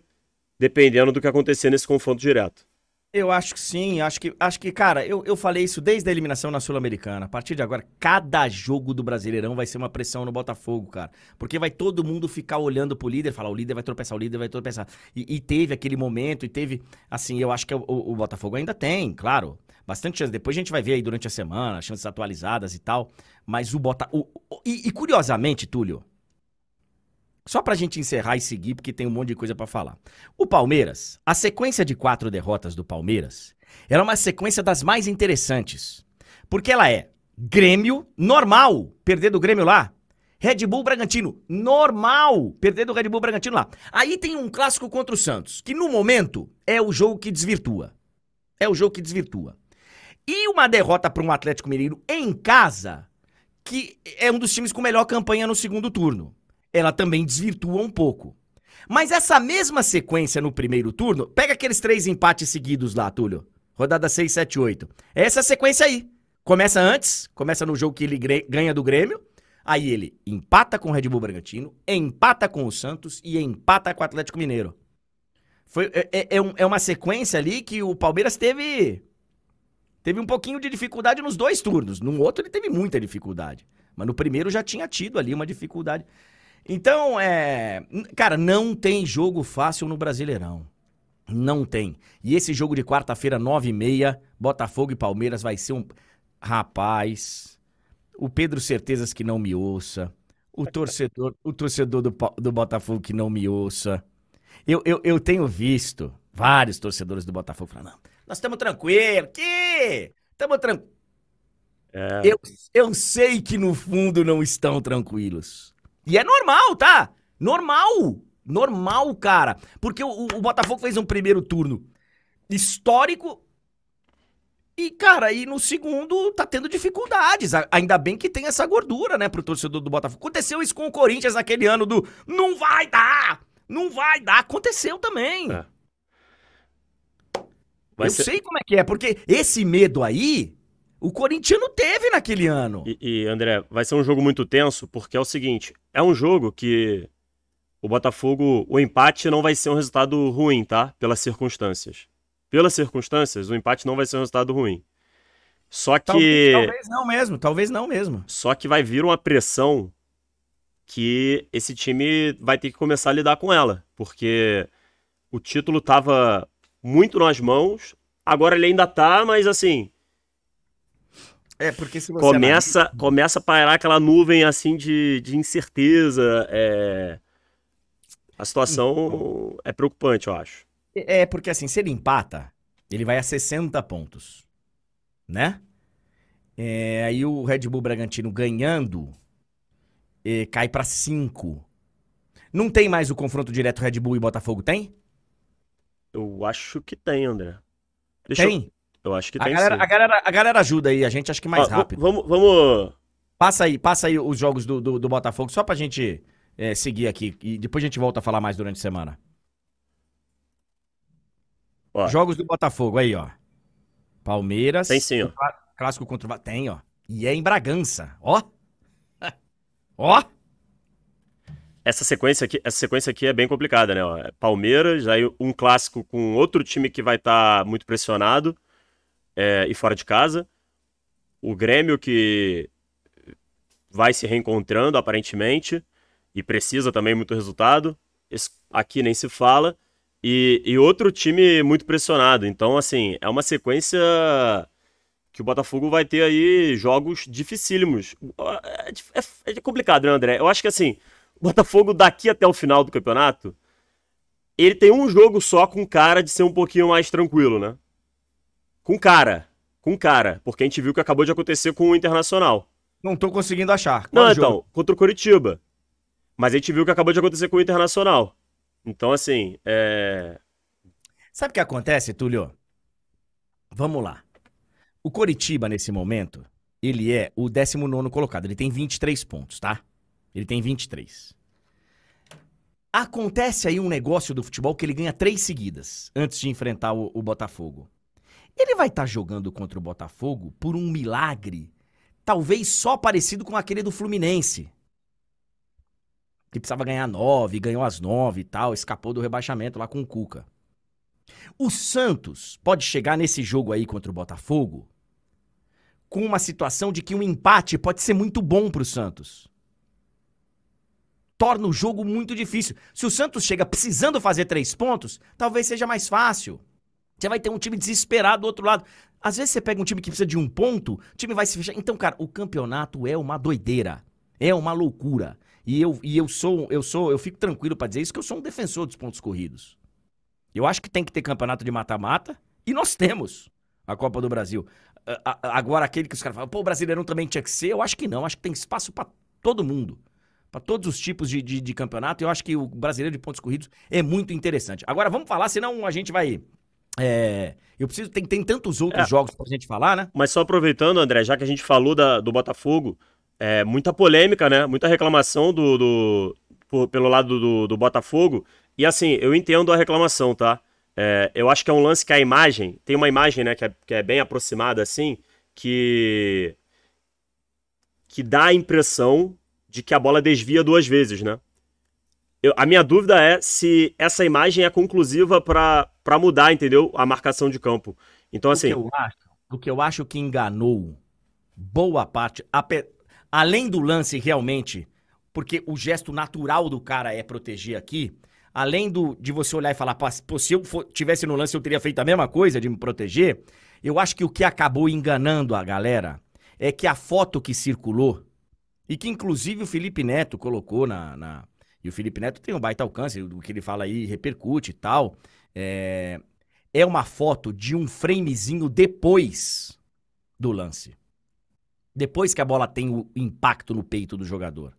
dependendo do que acontecer nesse confronto direto. Eu acho que sim, acho que, acho que cara, eu, eu falei isso desde a eliminação na Sul-Americana. A partir de agora, cada jogo do Brasileirão vai ser uma pressão no Botafogo, cara. Porque vai todo mundo ficar olhando pro líder, falar, o líder vai tropeçar, o líder vai tropeçar. E, e teve aquele momento, e teve, assim, eu acho que o, o, o Botafogo ainda tem, claro bastante chance. Depois a gente vai ver aí durante a semana, chances atualizadas e tal. Mas o Bota. O, o, e, e, curiosamente, Túlio, só pra gente encerrar e seguir, porque tem um monte de coisa para falar. O Palmeiras, a sequência de quatro derrotas do Palmeiras, era uma sequência das mais interessantes. Porque ela é Grêmio, normal, perder do Grêmio lá. Red Bull Bragantino, normal, perder do Red Bull Bragantino lá. Aí tem um clássico contra o Santos, que no momento é o jogo que desvirtua. É o jogo que desvirtua. E uma derrota para um Atlético Mineiro em casa, que é um dos times com melhor campanha no segundo turno. Ela também desvirtua um pouco. Mas essa mesma sequência no primeiro turno, pega aqueles três empates seguidos lá, Túlio. Rodada 6, 7, 8. É essa sequência aí. Começa antes, começa no jogo que ele ganha do Grêmio. Aí ele empata com o Red Bull Bragantino, empata com o Santos e empata com o Atlético Mineiro. Foi, é, é, é, é uma sequência ali que o Palmeiras teve teve um pouquinho de dificuldade nos dois turnos. No outro ele teve muita dificuldade. Mas no primeiro já tinha tido ali uma dificuldade. Então, é. Cara, não tem jogo fácil no Brasileirão. Não tem. E esse jogo de quarta-feira, nove e meia, Botafogo e Palmeiras vai ser um. Rapaz. O Pedro Certezas que não me ouça. O torcedor, o torcedor do, do Botafogo que não me ouça. Eu, eu, eu tenho visto vários torcedores do Botafogo falando, não, nós estamos tranquilos. Que? Estamos tranquilos. É. Eu, eu sei que no fundo não estão tranquilos. E é normal, tá? Normal. Normal, cara. Porque o, o Botafogo fez um primeiro turno histórico. E, cara, aí no segundo tá tendo dificuldades. Ainda bem que tem essa gordura, né, pro torcedor do Botafogo. Aconteceu isso com o Corinthians naquele ano do não vai dar! Não vai dar! Aconteceu também. É. Vai eu ser... sei como é que é, porque esse medo aí, o corintiano teve naquele ano. E, e, André, vai ser um jogo muito tenso, porque é o seguinte: é um jogo que o Botafogo, o empate não vai ser um resultado ruim, tá? Pelas circunstâncias. Pelas circunstâncias, o empate não vai ser um resultado ruim. Só que. Talvez, talvez não mesmo, talvez não mesmo. Só que vai vir uma pressão que esse time vai ter que começar a lidar com ela, porque o título tava muito nas mãos. Agora ele ainda tá, mas assim. É, porque se você. Começa, analisa... começa a pairar aquela nuvem assim de, de incerteza. É... A situação é preocupante, eu acho. É, porque assim, se ele empata, ele vai a 60 pontos. Né? É, aí o Red Bull Bragantino ganhando é, cai para 5. Não tem mais o confronto direto Red Bull e Botafogo, tem? Eu acho que tem, André. Deixa tem? Eu, eu acho que a tem galera, sim. A galera, a galera ajuda aí, a gente acho que mais ah, rápido. Vamos, vamos, Passa aí, passa aí os jogos do, do, do Botafogo, só pra gente é, seguir aqui. E depois a gente volta a falar mais durante a semana. Ó. Jogos do Botafogo, aí, ó. Palmeiras. Tem sim, ó. Clássico contra o... Tem, ó. E é em Bragança, ó. ó. Essa sequência aqui, essa sequência aqui é bem complicada, né? É Palmeiras, aí um clássico com outro time que vai estar tá muito pressionado é, e fora de casa. O Grêmio que vai se reencontrando aparentemente e precisa também muito resultado. Esse aqui nem se fala. E, e outro time muito pressionado. Então, assim, é uma sequência que o Botafogo vai ter aí jogos dificílimos. É, é, é complicado, né, André? Eu acho que assim, o Botafogo daqui até o final do campeonato, ele tem um jogo só com cara de ser um pouquinho mais tranquilo, né? Com cara. Com cara. Porque a gente viu que acabou de acontecer com o Internacional. Não tô conseguindo achar. Qual Não, jogo? então, contra o Curitiba. Mas a gente viu que acabou de acontecer com o Internacional. Então, assim, é. Sabe o que acontece, Túlio? Vamos lá. O Coritiba, nesse momento, ele é o 19 colocado. Ele tem 23 pontos, tá? Ele tem 23. Acontece aí um negócio do futebol que ele ganha três seguidas antes de enfrentar o, o Botafogo. Ele vai estar tá jogando contra o Botafogo por um milagre, talvez só parecido com aquele do Fluminense que precisava ganhar nove, ganhou as nove e tal, escapou do rebaixamento lá com o Cuca. O Santos pode chegar nesse jogo aí contra o Botafogo com uma situação de que um empate pode ser muito bom para o Santos. Torna o jogo muito difícil. Se o Santos chega precisando fazer três pontos, talvez seja mais fácil. Você vai ter um time desesperado do outro lado. Às vezes você pega um time que precisa de um ponto, o time vai se fechar. Então, cara, o campeonato é uma doideira. É uma loucura. E eu, e eu sou, eu sou, eu fico tranquilo para dizer isso que eu sou um defensor dos pontos corridos. Eu acho que tem que ter campeonato de mata-mata e nós temos a Copa do Brasil. Agora aquele que os caras falam, pô, o Brasileirão também tinha que ser, eu acho que não, acho que tem espaço para todo mundo. Para todos os tipos de, de, de, campeonato, eu acho que o brasileiro de pontos corridos é muito interessante. Agora vamos falar, senão a gente vai é, eu preciso. Tem, tem tantos outros é, jogos pra gente falar, né? Mas só aproveitando, André, já que a gente falou da, do Botafogo, é, muita polêmica, né? Muita reclamação do, do por, pelo lado do, do, Botafogo. E assim, eu entendo a reclamação, tá? É, eu acho que é um lance que a imagem, tem uma imagem, né, que é, que é bem aproximada assim, que que dá a impressão de que a bola desvia duas vezes, né? Eu, a minha dúvida é se essa imagem é conclusiva para mudar, entendeu? A marcação de campo. Então, assim. O que eu acho, o que, eu acho que enganou boa parte, além do lance realmente, porque o gesto natural do cara é proteger aqui, além do, de você olhar e falar, pô, se eu for, tivesse no lance eu teria feito a mesma coisa de me proteger, eu acho que o que acabou enganando a galera é que a foto que circulou, e que inclusive o Felipe Neto colocou na. na e o Felipe Neto tem um baita alcance, o que ele fala aí repercute e tal. É, é uma foto de um framezinho depois do lance. Depois que a bola tem o impacto no peito do jogador.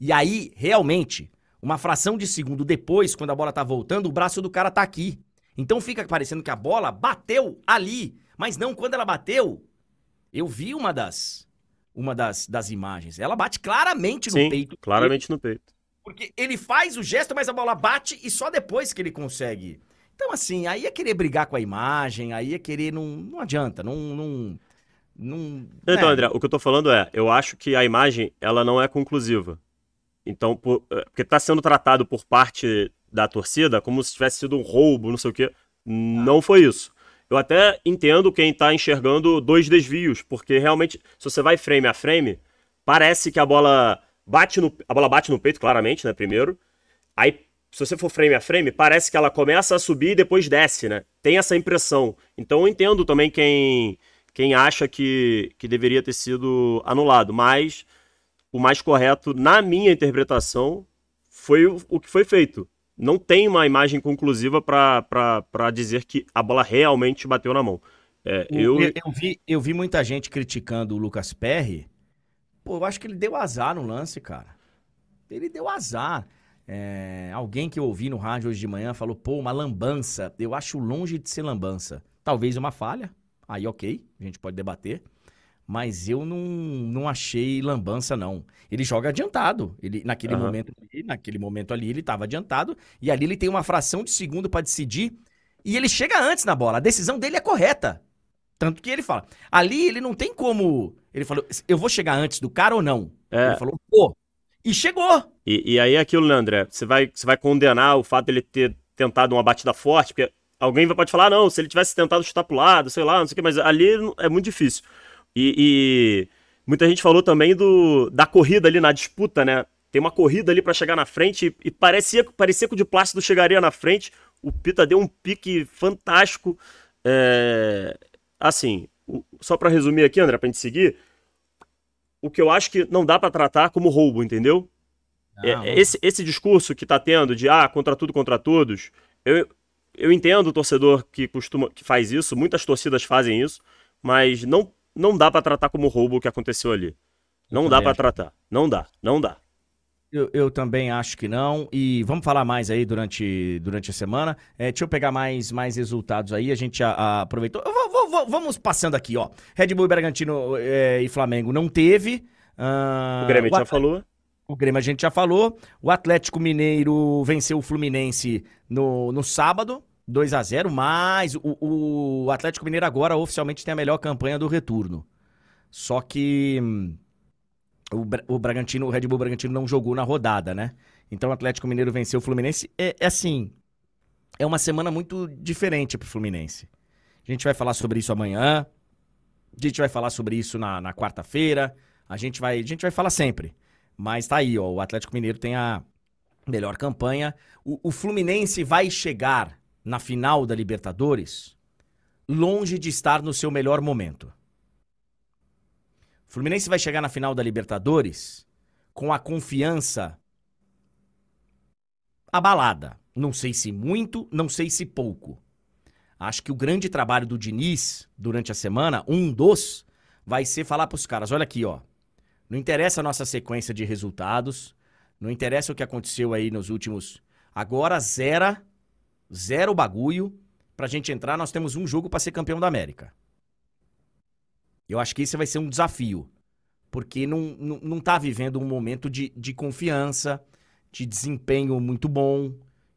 E aí, realmente, uma fração de segundo depois, quando a bola tá voltando, o braço do cara tá aqui. Então fica parecendo que a bola bateu ali. Mas não, quando ela bateu, eu vi uma das uma das, das imagens. Ela bate claramente no Sim, peito. Claramente no peito. Porque ele faz o gesto, mas a bola bate e só depois que ele consegue. Então, assim, aí é querer brigar com a imagem, aí é querer. Não, não adianta, não, não, não, então, é. André, o que eu tô falando é, eu acho que a imagem, ela não é conclusiva. Então, por, é, porque tá sendo tratado por parte da torcida como se tivesse sido um roubo, não sei o quê. Não foi isso. Eu até entendo quem tá enxergando dois desvios, porque realmente, se você vai frame a frame, parece que a bola bate no, a bola bate no peito, claramente, né, primeiro. Aí, se você for frame a frame, parece que ela começa a subir e depois desce, né? Tem essa impressão. Então, eu entendo também quem quem acha que, que deveria ter sido anulado. Mas o mais correto, na minha interpretação, foi o, o que foi feito. Não tem uma imagem conclusiva para dizer que a bola realmente bateu na mão. É, eu... Eu, eu, vi, eu vi muita gente criticando o Lucas Perry. Pô, eu acho que ele deu azar no lance, cara. Ele deu azar. É, alguém que eu ouvi no rádio hoje de manhã falou, pô, uma lambança. Eu acho longe de ser lambança. Talvez uma falha, Aí, ok, a gente pode debater. Mas eu não, não achei lambança, não. Ele joga adiantado. Ele, naquele, uhum. momento, ali, naquele momento ali, ele estava adiantado. E ali ele tem uma fração de segundo para decidir. E ele chega antes na bola. A decisão dele é correta. Tanto que ele fala. Ali ele não tem como. Ele falou, eu vou chegar antes do cara ou não? É. Ele falou, pô. E chegou. E, e aí é aquilo, né, André? Você vai, você vai condenar o fato dele ter tentado uma batida forte, porque alguém pode falar, não, se ele tivesse tentado chutar pro lado, sei lá, não sei o que, mas ali é muito difícil. E, e, muita gente falou também do, da corrida ali na disputa, né? Tem uma corrida ali para chegar na frente e, e parecia, parecia que o de Plácido chegaria na frente. O Pita deu um pique fantástico. É, assim, só para resumir aqui, André, pra gente seguir, o que eu acho que não dá para tratar como roubo, entendeu? É, esse, esse discurso que tá tendo de ah, contra tudo, contra todos, eu, eu entendo o torcedor que costuma que faz isso, muitas torcidas fazem isso, mas não, não dá para tratar como roubo o que aconteceu ali. Não dá para tratar. Não dá, não dá. Eu, eu, também acho que não. E vamos falar mais aí durante, durante a semana. É, deixa eu pegar mais, mais resultados aí. A gente a, a aproveitou. Vou, vou, vou, vamos passando aqui, ó. Red Bull, Bragantino é, e Flamengo não teve. Uh, o Grêmio o já falou. O Grêmio a gente já falou. O Atlético Mineiro venceu o Fluminense no, no sábado. 2 a 0 mas o, o Atlético Mineiro agora oficialmente tem a melhor campanha do retorno. Só que hum, o, o Bragantino, o Red Bull Bragantino não jogou na rodada, né? Então o Atlético Mineiro venceu o Fluminense. É, é assim, é uma semana muito diferente pro Fluminense. A gente vai falar sobre isso amanhã. A gente vai falar sobre isso na, na quarta-feira. A gente vai, a gente vai falar sempre. Mas tá aí, ó. O Atlético Mineiro tem a melhor campanha. O, o Fluminense vai chegar na final da Libertadores longe de estar no seu melhor momento. Fluminense vai chegar na final da Libertadores com a confiança abalada. Não sei se muito, não sei se pouco. Acho que o grande trabalho do Diniz durante a semana, um dos, vai ser falar para os caras: olha aqui, ó. Não interessa a nossa sequência de resultados, não interessa o que aconteceu aí nos últimos. Agora zera, zero bagulho. Pra gente entrar, nós temos um jogo para ser campeão da América. Eu acho que isso vai ser um desafio. Porque não, não, não tá vivendo um momento de, de confiança, de desempenho muito bom.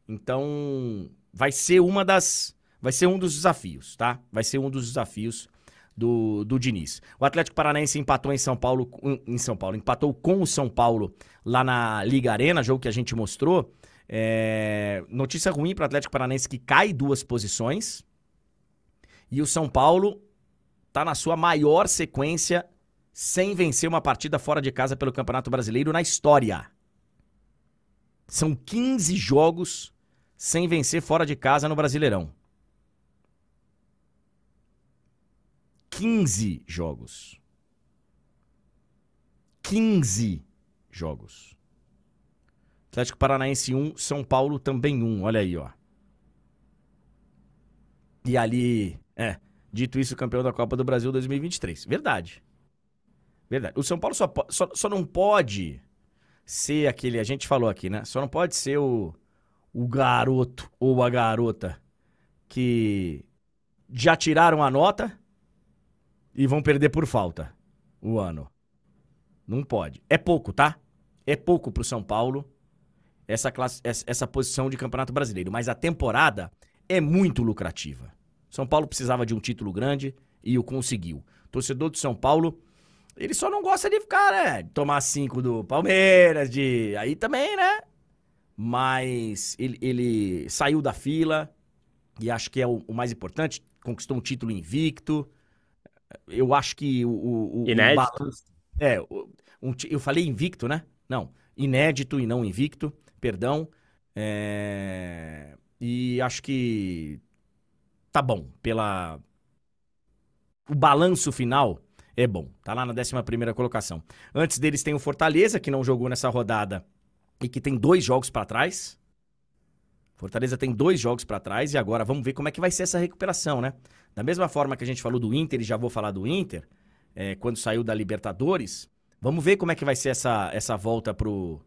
Então, vai ser uma das. Vai ser um dos desafios, tá? Vai ser um dos desafios do, do Diniz. O Atlético Paranaense empatou em São Paulo, em São Paulo, empatou com o São Paulo lá na Liga Arena, jogo que a gente mostrou. É... Notícia ruim para o Atlético Paranaense que cai duas posições. E o São Paulo está na sua maior sequência sem vencer uma partida fora de casa pelo Campeonato Brasileiro na história. São 15 jogos sem vencer fora de casa no Brasileirão. 15 jogos. 15 jogos. Atlético Paranaense 1, São Paulo também 1. Olha aí, ó. E ali, é, Dito isso, campeão da Copa do Brasil 2023. Verdade. Verdade. O São Paulo só, só, só não pode ser aquele. A gente falou aqui, né? Só não pode ser o, o garoto ou a garota que já tiraram a nota e vão perder por falta o ano. Não pode. É pouco, tá? É pouco pro São Paulo essa, classe, essa posição de Campeonato Brasileiro. Mas a temporada é muito lucrativa. São Paulo precisava de um título grande e o conseguiu. torcedor do São Paulo, ele só não gosta de ficar, né? De tomar cinco do Palmeiras, de. Aí também, né? Mas ele, ele saiu da fila e acho que é o, o, mais importante. Conquistou um título invicto. Eu acho que o. o, o inédito. é, um, eu falei invicto, né? Não. Inédito e não invicto. Perdão. É, e acho que tá bom. Pela. O balanço final é bom. Tá lá na 11 colocação. Antes deles tem o Fortaleza, que não jogou nessa rodada e que tem dois jogos para trás. Fortaleza tem dois jogos para trás e agora vamos ver como é que vai ser essa recuperação, né? Da mesma forma que a gente falou do Inter e já vou falar do Inter, é, quando saiu da Libertadores, vamos ver como é que vai ser essa, essa volta pro,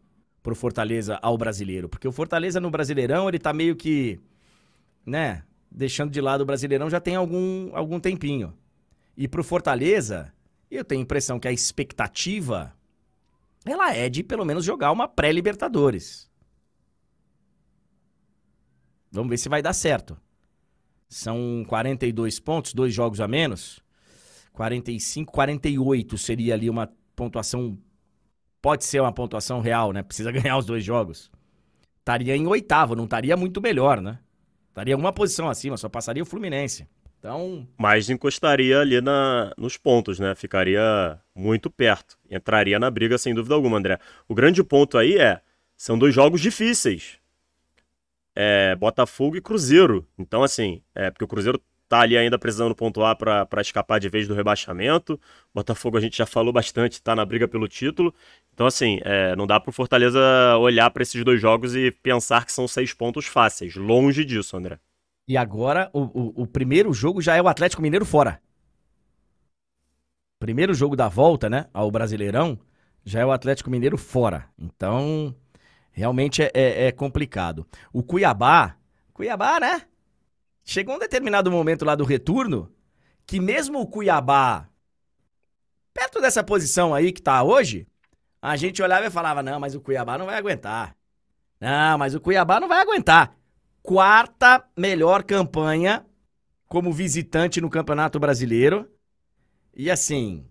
pro Fortaleza ao brasileiro. Porque o Fortaleza no Brasileirão, ele tá meio que, né, deixando de lado o Brasileirão já tem algum, algum tempinho. E pro Fortaleza, eu tenho a impressão que a expectativa ela é de pelo menos jogar uma pré-Libertadores. Vamos ver se vai dar certo. São 42 pontos, dois jogos a menos. 45, 48 seria ali uma pontuação. Pode ser uma pontuação real, né? Precisa ganhar os dois jogos. Estaria em oitavo, não estaria muito melhor, né? Estaria uma posição acima, só passaria o Fluminense. Então. Mas encostaria ali na, nos pontos, né? Ficaria muito perto. Entraria na briga sem dúvida alguma, André. O grande ponto aí é: são dois jogos difíceis. É, Botafogo e Cruzeiro. Então, assim, é porque o Cruzeiro tá ali ainda precisando pontuar para escapar de vez do rebaixamento. Botafogo a gente já falou bastante, tá na briga pelo título. Então, assim, é, não dá pro Fortaleza olhar para esses dois jogos e pensar que são seis pontos fáceis. Longe disso, André. E agora, o, o, o, primeiro jogo já é o Atlético Mineiro fora. Primeiro jogo da volta, né, ao Brasileirão, já é o Atlético Mineiro fora. Então, realmente é, é, é complicado. O Cuiabá, Cuiabá, né? Chegou um determinado momento lá do retorno que mesmo o Cuiabá, perto dessa posição aí que tá hoje, a gente olhava e falava: não, mas o Cuiabá não vai aguentar. Não, mas o Cuiabá não vai aguentar quarta melhor campanha como visitante no Campeonato Brasileiro. E assim.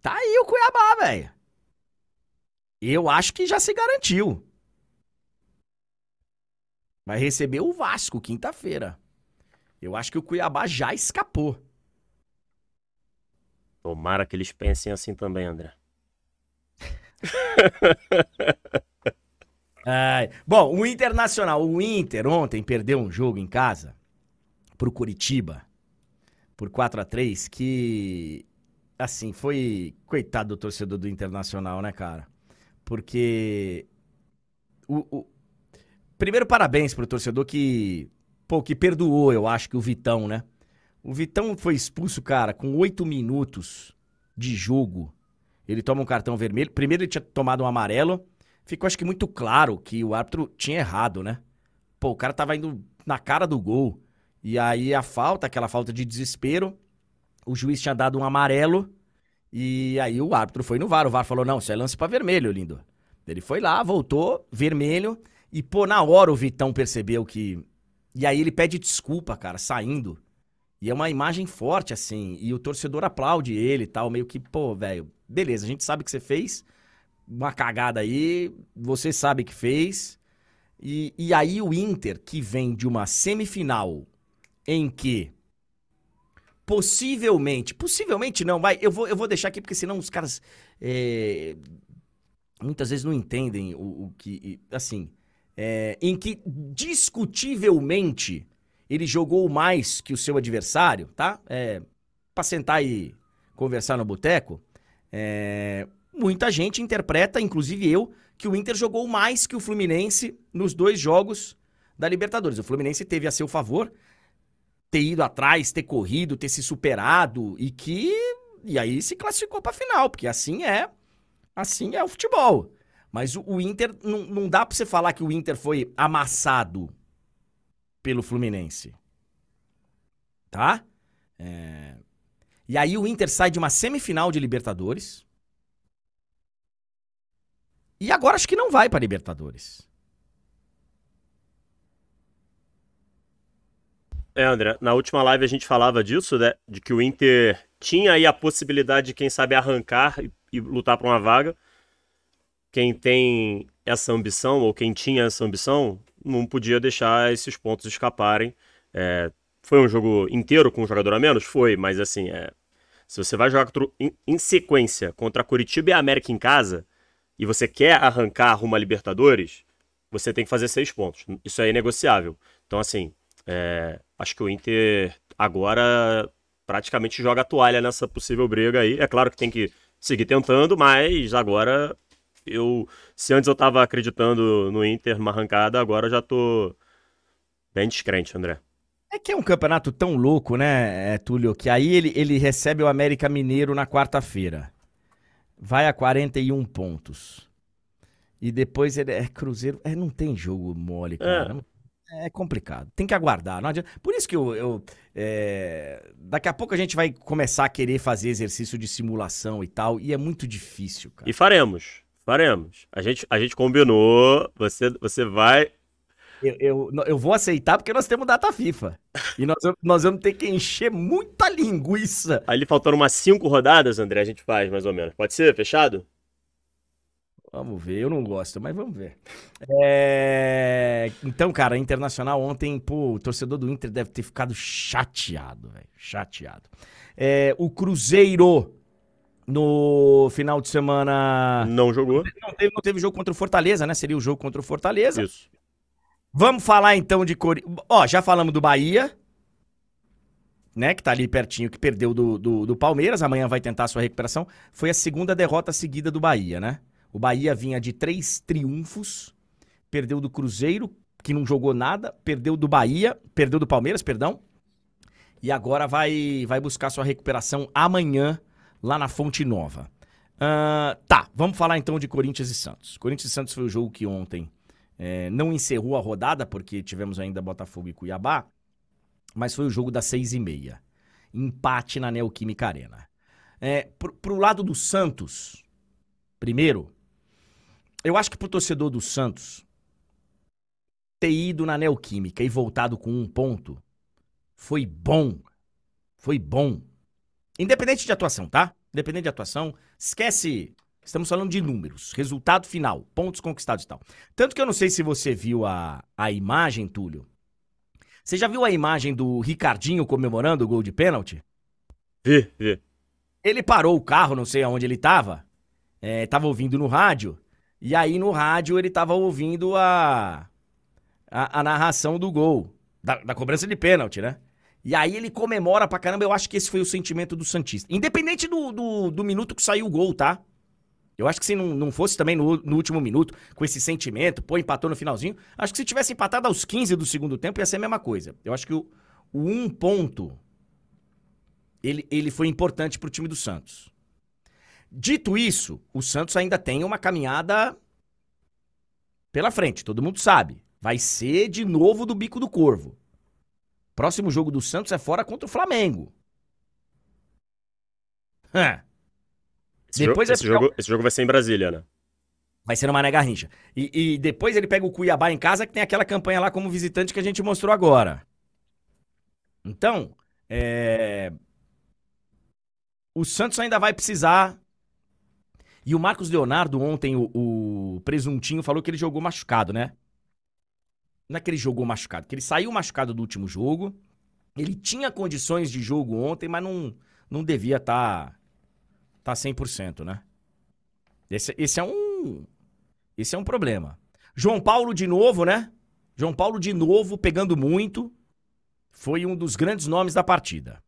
Tá aí o Cuiabá, velho. Eu acho que já se garantiu. Vai receber o Vasco quinta-feira. Eu acho que o Cuiabá já escapou. Tomara que eles pensem assim também, André. bom, o Internacional, o Inter ontem perdeu um jogo em casa pro Curitiba por 4 a 3 que assim, foi coitado do torcedor do Internacional, né, cara? Porque o, o... primeiro parabéns pro torcedor que pô, que perdoou, eu acho que o Vitão, né? O Vitão foi expulso, cara, com oito minutos de jogo. Ele toma um cartão vermelho. Primeiro ele tinha tomado um amarelo ficou acho que muito claro que o árbitro tinha errado, né? Pô, o cara tava indo na cara do gol. E aí a falta, aquela falta de desespero, o juiz tinha dado um amarelo e aí o árbitro foi no VAR. O VAR falou: "Não, isso é lance para vermelho, lindo". Ele foi lá, voltou, vermelho, e pô, na hora o Vitão percebeu que e aí ele pede desculpa, cara, saindo. E é uma imagem forte assim, e o torcedor aplaude ele e tal, meio que, pô, velho, beleza, a gente sabe que você fez, uma cagada aí, você sabe que fez. E, e aí o Inter, que vem de uma semifinal em que possivelmente, possivelmente não, vai, eu vou, eu vou deixar aqui porque senão os caras é, muitas vezes não entendem o, o que, assim, é, em que discutivelmente ele jogou mais que o seu adversário, tá? É, pra sentar e conversar no boteco, é, muita gente interpreta, inclusive eu, que o Inter jogou mais que o Fluminense nos dois jogos da Libertadores. O Fluminense teve a seu favor ter ido atrás, ter corrido, ter se superado e que e aí se classificou para final, porque assim é, assim é o futebol. Mas o, o Inter não, não dá para você falar que o Inter foi amassado pelo Fluminense, tá? É... E aí o Inter sai de uma semifinal de Libertadores e agora acho que não vai para Libertadores. É, André, na última live a gente falava disso, né? De que o Inter tinha aí a possibilidade de, quem sabe, arrancar e, e lutar por uma vaga. Quem tem essa ambição, ou quem tinha essa ambição, não podia deixar esses pontos escaparem. É, foi um jogo inteiro com um jogador a menos? Foi, mas assim, é, se você vai jogar em, em sequência contra Curitiba e América em casa, e você quer arrancar rumo a Libertadores, você tem que fazer seis pontos. Isso é inegociável. Então, assim, é, acho que o Inter agora praticamente joga a toalha nessa possível briga aí. É claro que tem que seguir tentando, mas agora eu. Se antes eu tava acreditando no Inter numa arrancada, agora eu já tô bem descrente, André. É que é um campeonato tão louco, né, Túlio, que aí ele, ele recebe o América Mineiro na quarta-feira vai a 41 pontos. E depois ele é Cruzeiro. É, não tem jogo mole, cara. É complicado. Tem que aguardar. Não adianta. Por isso que eu. eu é... Daqui a pouco a gente vai começar a querer fazer exercício de simulação e tal. E é muito difícil, cara. E faremos. Faremos. A gente, a gente combinou. Você, você vai. Eu, eu, eu vou aceitar porque nós temos data FIFA. E nós, nós vamos ter que encher muita linguiça. Ali faltando umas cinco rodadas, André, a gente faz mais ou menos. Pode ser? Fechado? Vamos ver, eu não gosto, mas vamos ver. É... Então, cara, Internacional ontem, pô, o torcedor do Inter deve ter ficado chateado, velho. Chateado. É, o Cruzeiro, no final de semana. Não jogou. Não teve, não teve jogo contra o Fortaleza, né? Seria o jogo contra o Fortaleza. Isso. Vamos falar então de Corinthians. Ó, já falamos do Bahia, né? Que tá ali pertinho, que perdeu do, do, do Palmeiras. Amanhã vai tentar a sua recuperação. Foi a segunda derrota seguida do Bahia, né? O Bahia vinha de três triunfos, perdeu do Cruzeiro, que não jogou nada, perdeu do Bahia, perdeu do Palmeiras, perdão, e agora vai, vai buscar sua recuperação amanhã lá na Fonte Nova. Uh, tá, vamos falar então de Corinthians e Santos. Corinthians e Santos foi o jogo que ontem é, não encerrou a rodada, porque tivemos ainda Botafogo e Cuiabá, mas foi o jogo das seis e meia. Empate na Neoquímica Arena. É, pro, pro lado do Santos, primeiro, eu acho que pro torcedor do Santos ter ido na Neoquímica e voltado com um ponto foi bom. Foi bom. Independente de atuação, tá? Independente de atuação, esquece. Estamos falando de números, resultado final, pontos conquistados e tal. Tanto que eu não sei se você viu a, a imagem, Túlio. Você já viu a imagem do Ricardinho comemorando o gol de pênalti? Vi, vi. Ele parou o carro, não sei aonde ele tava. É, tava ouvindo no rádio. E aí no rádio ele tava ouvindo a, a, a narração do gol, da, da, cobrança de pênalti, né? E aí ele comemora pra caramba, eu acho que esse foi o sentimento do Santista. Independente do, do, do minuto que saiu o gol, tá? Eu acho que se não, não fosse também no, no, último minuto, com esse sentimento, pô, empatou no finalzinho, acho que se tivesse empatado aos 15 do segundo tempo ia ser a mesma coisa. Eu acho que o, o um ponto, ele, ele foi importante pro time do Santos. Dito isso, o Santos ainda tem uma caminhada pela frente, todo mundo sabe. Vai ser de novo do bico do corvo. Próximo jogo do Santos é fora contra o Flamengo. Esse, depois jogo, esse, jogo, esse jogo vai ser em Brasília, né? Vai ser no Mané Garrincha. E, e, depois ele pega o Cuiabá em casa, que tem aquela campanha lá como visitante que a gente mostrou agora. Então, é... o Santos ainda vai precisar e o Marcos Leonardo, ontem, o, o presuntinho, falou que ele jogou machucado, né? Não é que ele jogou machucado, que ele saiu machucado do último jogo. Ele tinha condições de jogo ontem, mas não, não devia estar tá, tá 100%, né? Esse, esse é um. Esse é um problema. João Paulo de novo, né? João Paulo de novo pegando muito. Foi um dos grandes nomes da partida.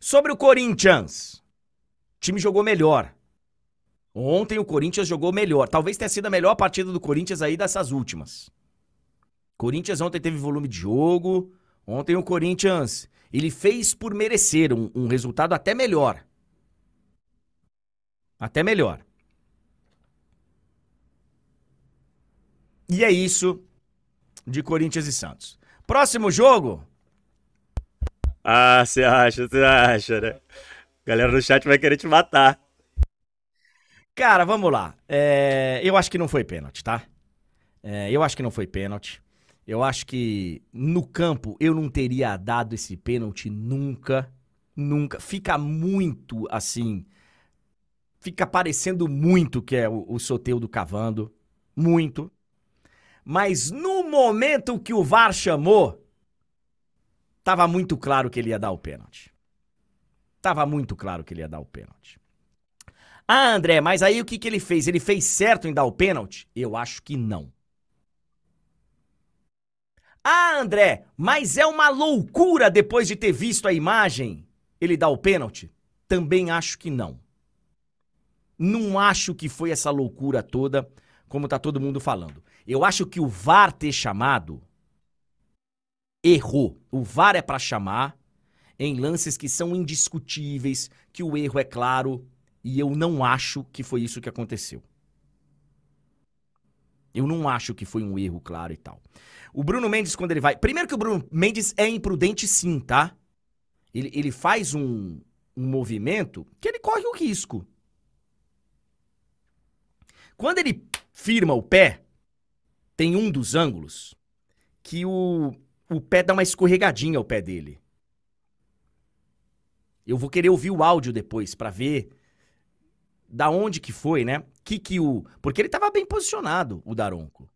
Sobre o Corinthians. O time jogou melhor. Ontem o Corinthians jogou melhor. Talvez tenha sido a melhor partida do Corinthians aí dessas últimas. Corinthians ontem teve volume de jogo. Ontem o Corinthians, ele fez por merecer um, um resultado até melhor. Até melhor. E é isso de Corinthians e Santos. Próximo jogo. Ah, você acha, você acha, né? Galera do chat vai querer te matar. Cara, vamos lá. É, eu acho que não foi pênalti, tá? É, eu acho que não foi pênalti. Eu acho que no campo eu não teria dado esse pênalti nunca. Nunca. Fica muito assim. Fica parecendo muito que é o, o Soteudo cavando. Muito. Mas no momento que o VAR chamou, tava muito claro que ele ia dar o pênalti. Tava muito claro que ele ia dar o pênalti. Ah, André, mas aí o que, que ele fez? Ele fez certo em dar o pênalti? Eu acho que não. Ah, André, mas é uma loucura depois de ter visto a imagem ele dar o pênalti? Também acho que não. Não acho que foi essa loucura toda, como tá todo mundo falando. Eu acho que o VAR ter chamado errou. O VAR é para chamar em lances que são indiscutíveis, que o erro é claro, e eu não acho que foi isso que aconteceu. Eu não acho que foi um erro claro e tal. O Bruno Mendes, quando ele vai. Primeiro que o Bruno Mendes é imprudente, sim, tá? Ele, ele faz um, um movimento que ele corre o risco. Quando ele firma o pé, tem um dos ângulos que o, o pé dá uma escorregadinha ao pé dele. Eu vou querer ouvir o áudio depois para ver da onde que foi, né? Que que o, porque ele tava bem posicionado, o Daronco.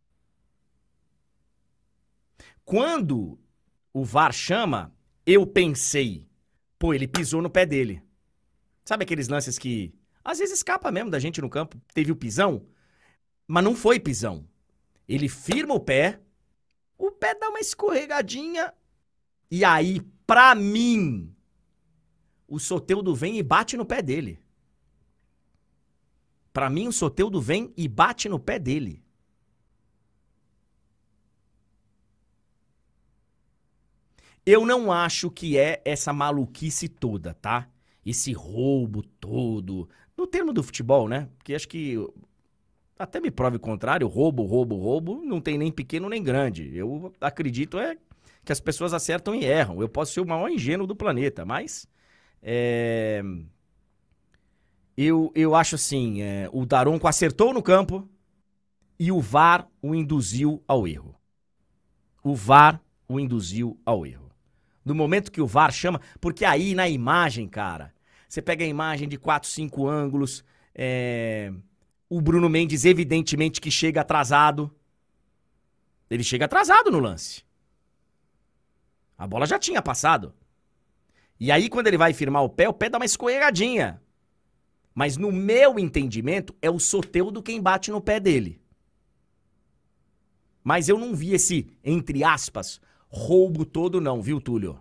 Quando o VAR chama, eu pensei, pô, ele pisou no pé dele. Sabe aqueles lances que às vezes escapa mesmo da gente no campo? Teve o pisão, mas não foi pisão. Ele firma o pé, o pé dá uma escorregadinha e aí, pra mim, o Soteudo vem e bate no pé dele. Pra mim, o Soteudo vem e bate no pé dele. Eu não acho que é essa maluquice toda, tá? Esse roubo todo. No termo do futebol, né? Porque acho que. Até me prove o contrário, roubo, roubo, roubo, não tem nem pequeno nem grande. Eu acredito é que as pessoas acertam e erram. Eu posso ser o maior ingênuo do planeta, mas. É... Eu, eu acho assim: é, o Daronco acertou no campo e o VAR o induziu ao erro. O VAR o induziu ao erro. No momento que o VAR chama, porque aí na imagem, cara, você pega a imagem de quatro, cinco ângulos, é... o Bruno Mendes evidentemente que chega atrasado. Ele chega atrasado no lance. A bola já tinha passado. E aí quando ele vai firmar o pé, o pé dá uma escorregadinha. Mas no meu entendimento, é o Soteudo quem bate no pé dele. Mas eu não vi esse, entre aspas, roubo todo, não, viu, Túlio?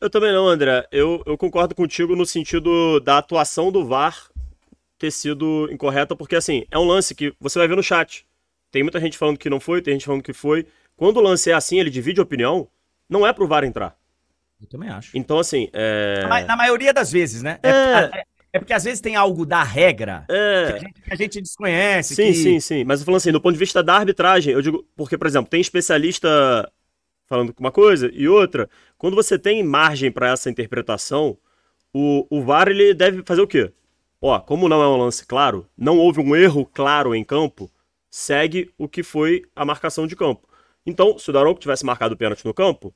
Eu também não, André. Eu, eu concordo contigo no sentido da atuação do VAR ter sido incorreta, porque assim, é um lance que você vai ver no chat. Tem muita gente falando que não foi, tem gente falando que foi. Quando o lance é assim, ele divide opinião, não é pro VAR entrar. Eu também acho. Então, assim. É... Na, na maioria das vezes, né? É, é, é, porque às vezes tem algo da regra é... que, a gente, que, a gente, desconhece. Sim, que... sim, sim. Mas eu falo assim, do ponto de vista da arbitragem, eu digo. Porque, por exemplo, tem especialista falando uma coisa e outra. Quando você tem margem para essa interpretação, o, o VAR ele deve fazer o quê? Ó, como não é um lance claro, não houve um erro claro em campo, segue o que foi a marcação de campo. Então, se o Daronco tivesse marcado o pênalti no campo,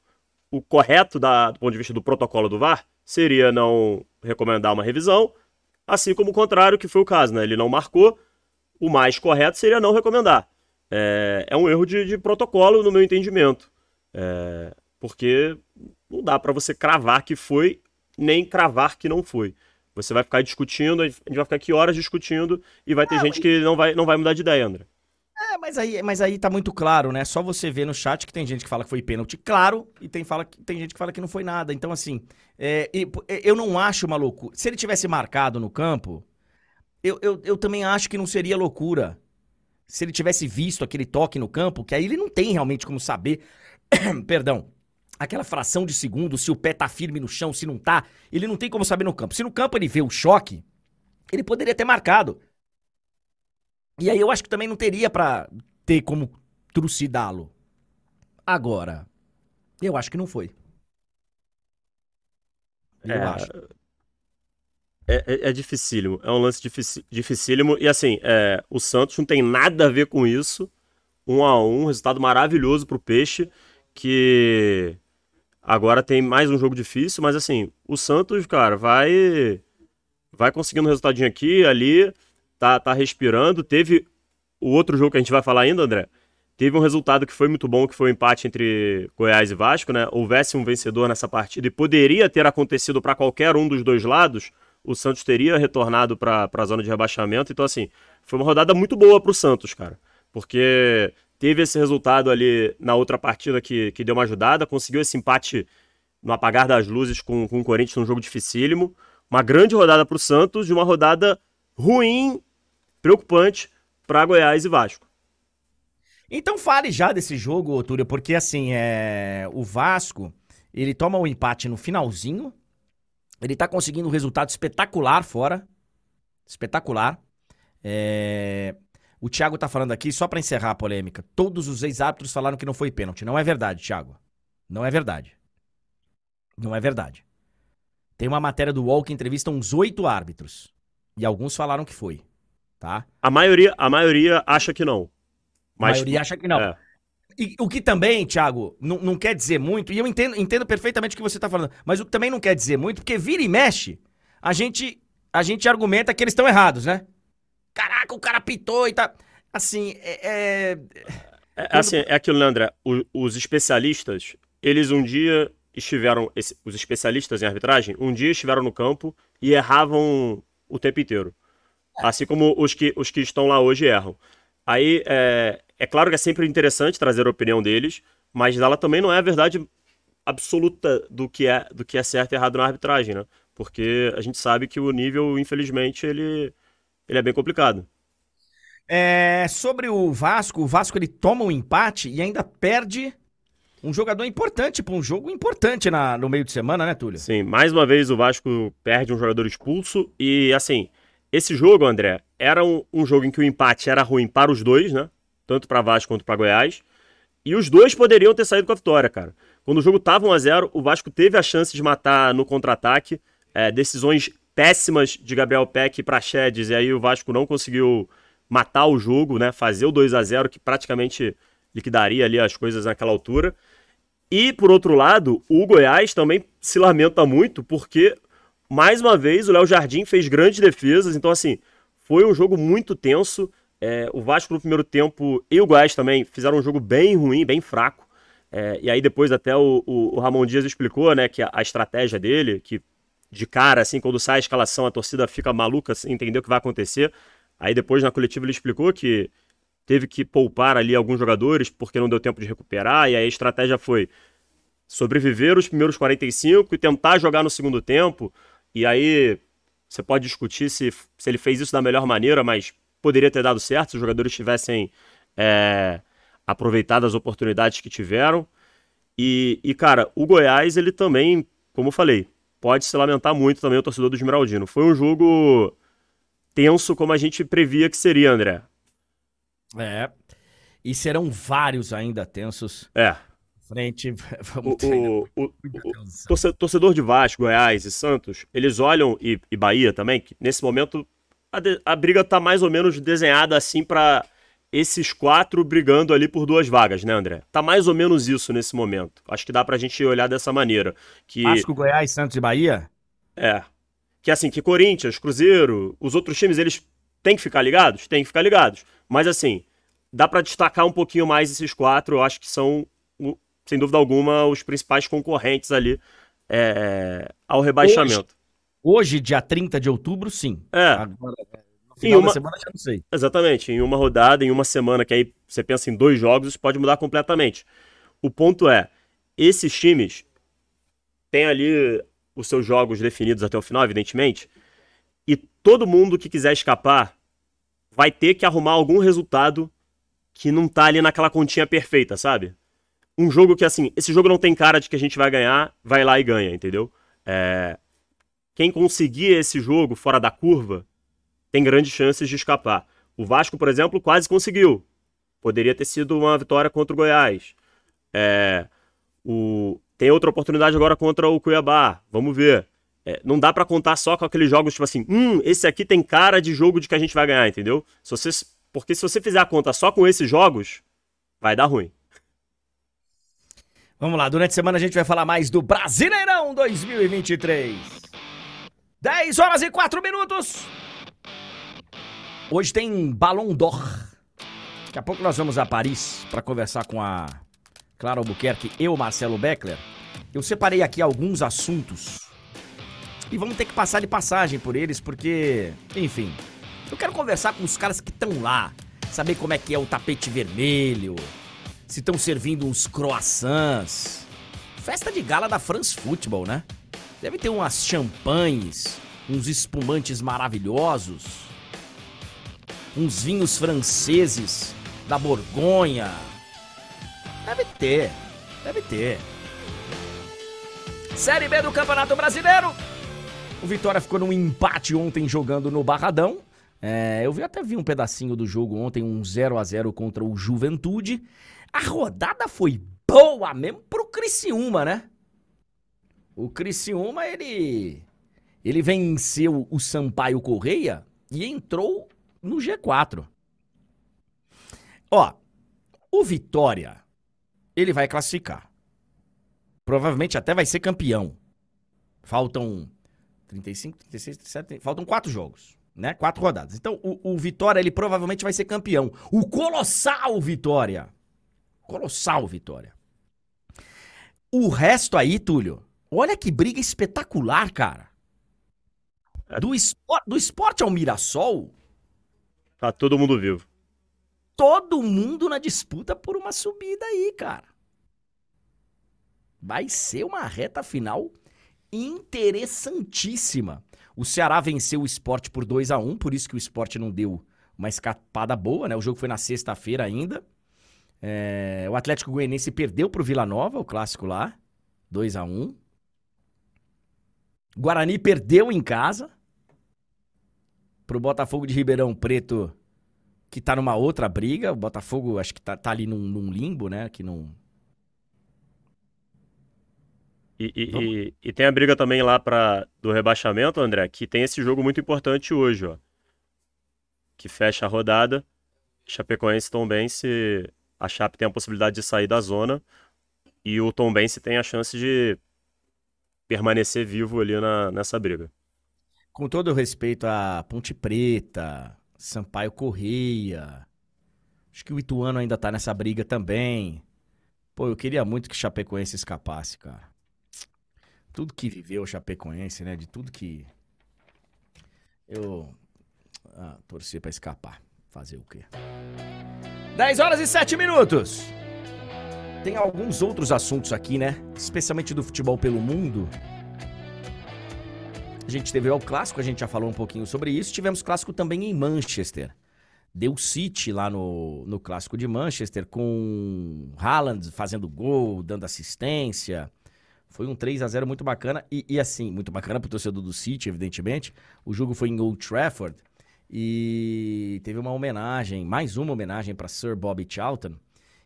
o correto da, do ponto de vista do protocolo do VAR seria não recomendar uma revisão, assim como o contrário, que foi o caso, né? Ele não marcou, o mais correto seria não recomendar. É, é um erro de, de, protocolo, no meu entendimento. É, porque não dá para você cravar que foi, nem cravar que não foi. Você vai ficar discutindo, a gente vai ficar aqui horas discutindo e vai ter gente que não vai, não vai mudar de ideia, André. É, mas aí, mas aí tá muito claro, né? Só você ver no chat que tem gente que fala que foi pênalti claro e tem, fala, tem gente que fala que não foi nada. Então, assim, é, eu não acho uma loucura. Se ele tivesse marcado no campo, eu, eu, eu também acho que não seria loucura. Se ele tivesse visto aquele toque no campo, que aí ele não tem realmente como saber. Perdão. Aquela fração de segundo, se o pé tá firme no chão, se não tá, ele não tem como saber no campo. Se no campo ele vê o choque, ele poderia ter marcado. E aí eu acho que também não teria para ter como trucidá-lo. Agora, eu acho que não foi. Eu é, acho. É, é, é, dificílimo. É um lance dific, dificílimo. E assim, é, o Santos não tem nada a ver com isso. Um a um, resultado maravilhoso pro Peixe, que agora tem mais um jogo difícil, mas assim, o Santos, cara, vai vai conseguindo um resultadinho aqui, ali tá, tá respirando. Teve o outro jogo que a gente vai falar ainda, André. Teve um resultado que foi muito bom, que foi o um empate entre Goiás e Vasco, né? Houvesse um vencedor nessa partida e poderia ter acontecido para qualquer um dos dois lados, o Santos teria retornado para a zona de rebaixamento. Então, assim, foi uma rodada muito boa para o Santos, cara. Porque teve esse resultado ali na outra partida que, que deu uma ajudada, conseguiu esse empate no apagar das luzes com, com o Corinthians num jogo dificílimo. Uma grande rodada para o Santos e uma rodada ruim preocupante para Goiás e Vasco. Então fale já desse jogo, Túlio, porque assim, é... o Vasco, ele toma o um empate no finalzinho, ele tá conseguindo um resultado espetacular fora, espetacular. É... O Thiago tá falando aqui, só para encerrar a polêmica, todos os ex-árbitros falaram que não foi pênalti. Não é verdade, Thiago. Não é verdade. Não é verdade. Tem uma matéria do UOL que entrevista uns oito árbitros. E alguns falaram que foi. Tá? A maioria, a maioria acha que não. Mas, a maioria acha que não. É. E, o que também, Thiago, não, não quer dizer muito, e eu entendo, entendo perfeitamente o que você está falando, mas o que também não quer dizer muito, porque vira e mexe, a gente, a gente argumenta que eles estão errados, né? Caraca, o cara pitou e tá. Assim, é. É, é assim, é aquilo, né, André? O, os especialistas, eles um dia estiveram. Esse, os especialistas em arbitragem, um dia estiveram no campo e erravam o tempo inteiro. Assim como os que, os que estão lá hoje erram. Aí, é, é claro que é sempre interessante trazer a opinião deles, mas ela também não é a verdade absoluta do que é, do que é certo e errado na arbitragem, né? Porque a gente sabe que o nível, infelizmente, ele, ele é bem complicado. É, sobre o Vasco, o Vasco ele toma um empate e ainda perde um jogador importante para um jogo importante na, no meio de semana, né, Túlio? Sim, mais uma vez o Vasco perde um jogador expulso e, assim, esse jogo, André, era um, um jogo em que o empate era ruim para os dois, né? tanto para Vasco quanto para Goiás. E os dois poderiam ter saído com a vitória, cara. Quando o jogo tava 1 a 0 o Vasco teve a chance de matar no contra-ataque. É, decisões péssimas de Gabriel Peck e Praxedes, e aí o Vasco não conseguiu matar o jogo, né? Fazer o 2 a 0 que praticamente liquidaria ali as coisas naquela altura. E, por outro lado, o Goiás também se lamenta muito, porque, mais uma vez, o Léo Jardim fez grandes defesas. Então, assim, foi um jogo muito tenso. É, o Vasco no primeiro tempo e o Goiás também fizeram um jogo bem ruim, bem fraco. É, e aí depois até o, o, o, Ramon Dias explicou, né, que a, a, estratégia dele, que de cara, assim, quando sai a escalação, a torcida fica maluca, assim, entendeu o que vai acontecer. Aí depois na coletiva ele explicou que teve que poupar ali alguns jogadores porque não deu tempo de recuperar, e aí a estratégia foi sobreviver os primeiros 45 e tentar jogar no segundo tempo. E aí você pode discutir se, se ele fez isso da melhor maneira, mas poderia ter dado certo se os jogadores tivessem é, aproveitado as oportunidades que tiveram. E, e, cara, o Goiás, ele também, como eu falei, pode se lamentar muito também o torcedor do Esmeraldino. Foi um jogo tenso como a gente previa que seria, André. É. E serão vários ainda tensos. É. Frente. Vamos o, o, o, torcedor de Vasco, Goiás e Santos, eles olham, e, e Bahia também, que nesse momento a, de, a briga tá mais ou menos desenhada assim para esses quatro brigando ali por duas vagas, né, André? Tá mais ou menos isso nesse momento. Acho que dá pra gente olhar dessa maneira. Que... Vasco, Goiás, Santos e Bahia? É. Que assim, que Corinthians, Cruzeiro, os outros times, eles têm que ficar ligados? Têm que ficar ligados. Mas assim, dá para destacar um pouquinho mais esses quatro. Eu acho que são, sem dúvida alguma, os principais concorrentes ali é, ao rebaixamento. Hoje, dia 30 de outubro, sim. É. Agora, no final uma... da semana, já não sei. Exatamente. Em uma rodada, em uma semana, que aí você pensa em dois jogos, isso pode mudar completamente. O ponto é, esses times têm ali os seus jogos definidos até o final, evidentemente, e todo mundo que quiser escapar vai ter que arrumar algum resultado que não tá ali naquela continha perfeita, sabe? Um jogo que, assim, esse jogo não tem cara de que a gente vai ganhar, vai lá e ganha, entendeu? É, quem conseguir esse jogo fora da curva tem grandes chances de escapar. O Vasco, por exemplo, quase conseguiu. Poderia ter sido uma vitória contra o Goiás. É, o... Tem outra oportunidade agora contra o Cuiabá. Vamos ver. É, não dá para contar só com aqueles jogos tipo assim, hum, esse aqui tem cara de jogo de que a gente vai ganhar, entendeu? Se você... Porque se você fizer a conta só com esses jogos, vai dar ruim. Vamos lá, durante a semana a gente vai falar mais do Brasileirão 2023. 10 horas e 4 minutos. Hoje tem Ballon d'Or. Daqui a pouco nós vamos a Paris para conversar com a Clara Albuquerque e o Marcelo Beckler. Eu separei aqui alguns assuntos e vamos ter que passar de passagem por eles porque, enfim, eu quero conversar com os caras que estão lá, saber como é que é o tapete vermelho, se estão servindo uns croissants. Festa de gala da France Football, né? Deve ter umas champanhes, uns espumantes maravilhosos, uns vinhos franceses da Borgonha. Deve ter, deve ter. Série B do Campeonato Brasileiro. O Vitória ficou num empate ontem jogando no Barradão. É, eu vi, até vi um pedacinho do jogo ontem, um 0 a 0 contra o Juventude. A rodada foi boa mesmo pro Criciúma, né? O Criciúma, ele ele venceu o Sampaio Correia e entrou no G4. Ó, o Vitória, ele vai classificar. Provavelmente até vai ser campeão. Faltam 35, 36, 37, faltam quatro jogos, né? Quatro rodadas. Então, o, o Vitória, ele provavelmente vai ser campeão. O colossal Vitória. Colossal Vitória. O resto aí, Túlio, olha que briga espetacular, cara. É. Do, espor, do esporte ao Mirassol. Tá todo mundo vivo. Todo mundo na disputa por uma subida aí, cara. Vai ser uma reta final interessantíssima. O Ceará venceu o esporte por 2 a 1 por isso que o esporte não deu uma escapada boa, né? O jogo foi na sexta-feira ainda. É, o Atlético Goianiense perdeu pro Vila Nova, o clássico lá. 2 a 1 Guarani perdeu em casa. Pro Botafogo de Ribeirão Preto, que tá numa outra briga. O Botafogo acho que tá, tá ali num, num limbo, né? Que não, E, e, e, tem a briga também lá para do rebaixamento, André, que tem esse jogo muito importante hoje, ó. Que fecha a rodada. Chapecoense e se A Chape tem a possibilidade de sair da zona. E o Tombense tem a chance de permanecer vivo ali na, nessa briga. Com todo o respeito a Ponte Preta, Sampaio Correia. Acho que o Ituano ainda tá nessa briga também. Pô, eu queria muito que Chapecoense escapasse, cara tudo que viveu o Chapecoense, né? De tudo que eu ah, torci para escapar. Fazer o quê? 10 horas e 7 minutos. Tem alguns outros assuntos aqui, né? Especialmente do futebol pelo mundo. A gente teve o clássico, a gente já falou um pouquinho sobre isso. Tivemos clássico também em Manchester. Deu City lá no, no clássico de Manchester, com Haaland fazendo gol, dando assistência. Foi um 3 a 0 muito bacana. E, e assim, muito bacana pro torcedor do City, evidentemente. O jogo foi em Old Trafford. E teve uma homenagem, mais uma homenagem para Sir Bobby Charlton.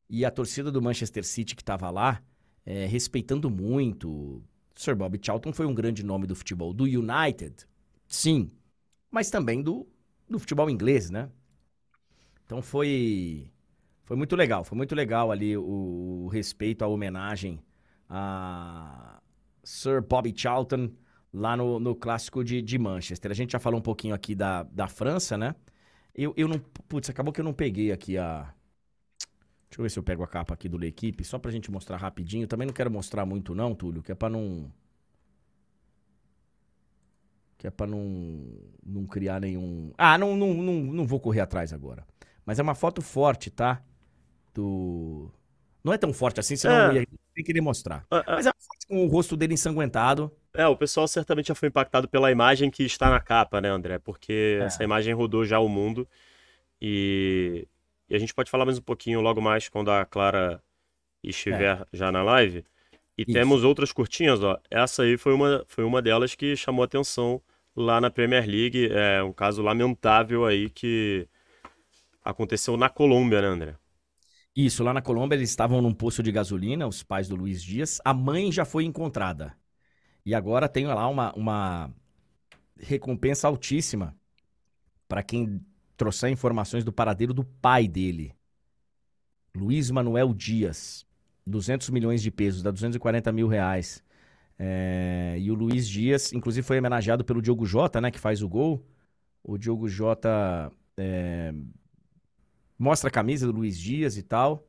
E a torcida do Manchester City que estava lá, é, respeitando muito. Sir Bobby Charlton foi um grande nome do futebol. Do United, sim. Mas também do, do futebol inglês, né? Então foi. Foi muito legal. Foi muito legal ali o, o respeito, a homenagem a Sir Bobby Charlton lá no, no clássico de, de Manchester. A gente já falou um pouquinho aqui da, da França, né? Eu, eu não. Putz, acabou que eu não peguei aqui a. Deixa eu ver se eu pego a capa aqui do L'Equipe, só pra gente mostrar rapidinho. Também não quero mostrar muito, não, Túlio, que é pra não. Que é pra não, não criar nenhum. Ah, não, não, não, não vou correr atrás agora. Mas é uma foto forte, tá? Do. Não é tão forte assim, senão é. eu ia querer mostrar. Ah, ah. Mas é com o rosto dele ensanguentado. É, o pessoal certamente já foi impactado pela imagem que está na capa, né, André? Porque é. essa imagem rodou já o mundo. E... e, a gente pode falar mais um pouquinho logo mais quando a Clara estiver é. já na live. E Isso. temos outras curtinhas, ó. Essa aí foi uma, foi uma delas que chamou atenção lá na Premier League. É um caso lamentável aí que aconteceu na Colômbia, né, André? Isso, lá na Colômbia eles estavam num poço de gasolina, os pais do Luiz Dias. A mãe já foi encontrada. E agora tem lá uma, uma recompensa altíssima para quem trouxer informações do paradeiro do pai dele. Luiz Manuel Dias. 200 milhões de pesos, dá 240 mil reais. É, e o Luiz Dias, inclusive, foi homenageado pelo Diogo Jota, né, que faz o gol. O Diogo Jota é, mostra a camisa do Luiz Dias e tal.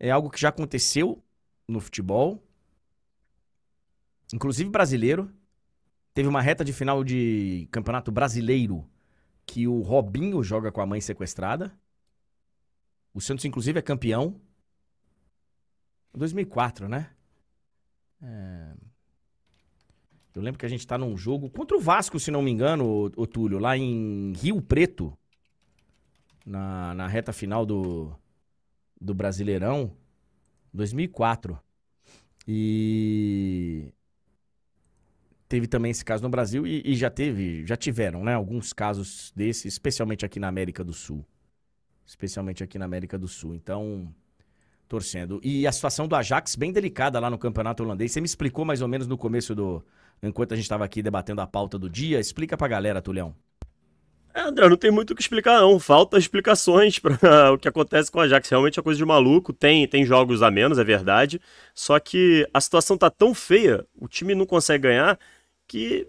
É algo que já aconteceu no futebol, inclusive brasileiro. Teve uma reta de final de campeonato brasileiro que o Robinho joga com a mãe sequestrada. O Santos, inclusive, é campeão. 2004, né? É... Eu lembro que a gente tá num jogo contra o Vasco, se não me engano, o, o Túlio, lá em Rio Preto na, na reta final do, do Brasileirão, 2004. E teve também esse caso no Brasil e, e, já teve, já tiveram, né, alguns casos desses, especialmente aqui na América do Sul. Especialmente aqui na América do Sul. Então, torcendo. E a situação do Ajax bem delicada lá no campeonato holandês. Você me explicou mais ou menos no começo do. Enquanto a gente estava aqui debatendo a pauta do dia. Explica pra galera, Tulhão. É, André, não tem muito o que explicar, não. Falta explicações para o que acontece com o Ajax. Realmente é coisa de maluco. Tem, tem jogos a menos, é verdade. Só que a situação tá tão feia, o time não consegue ganhar, que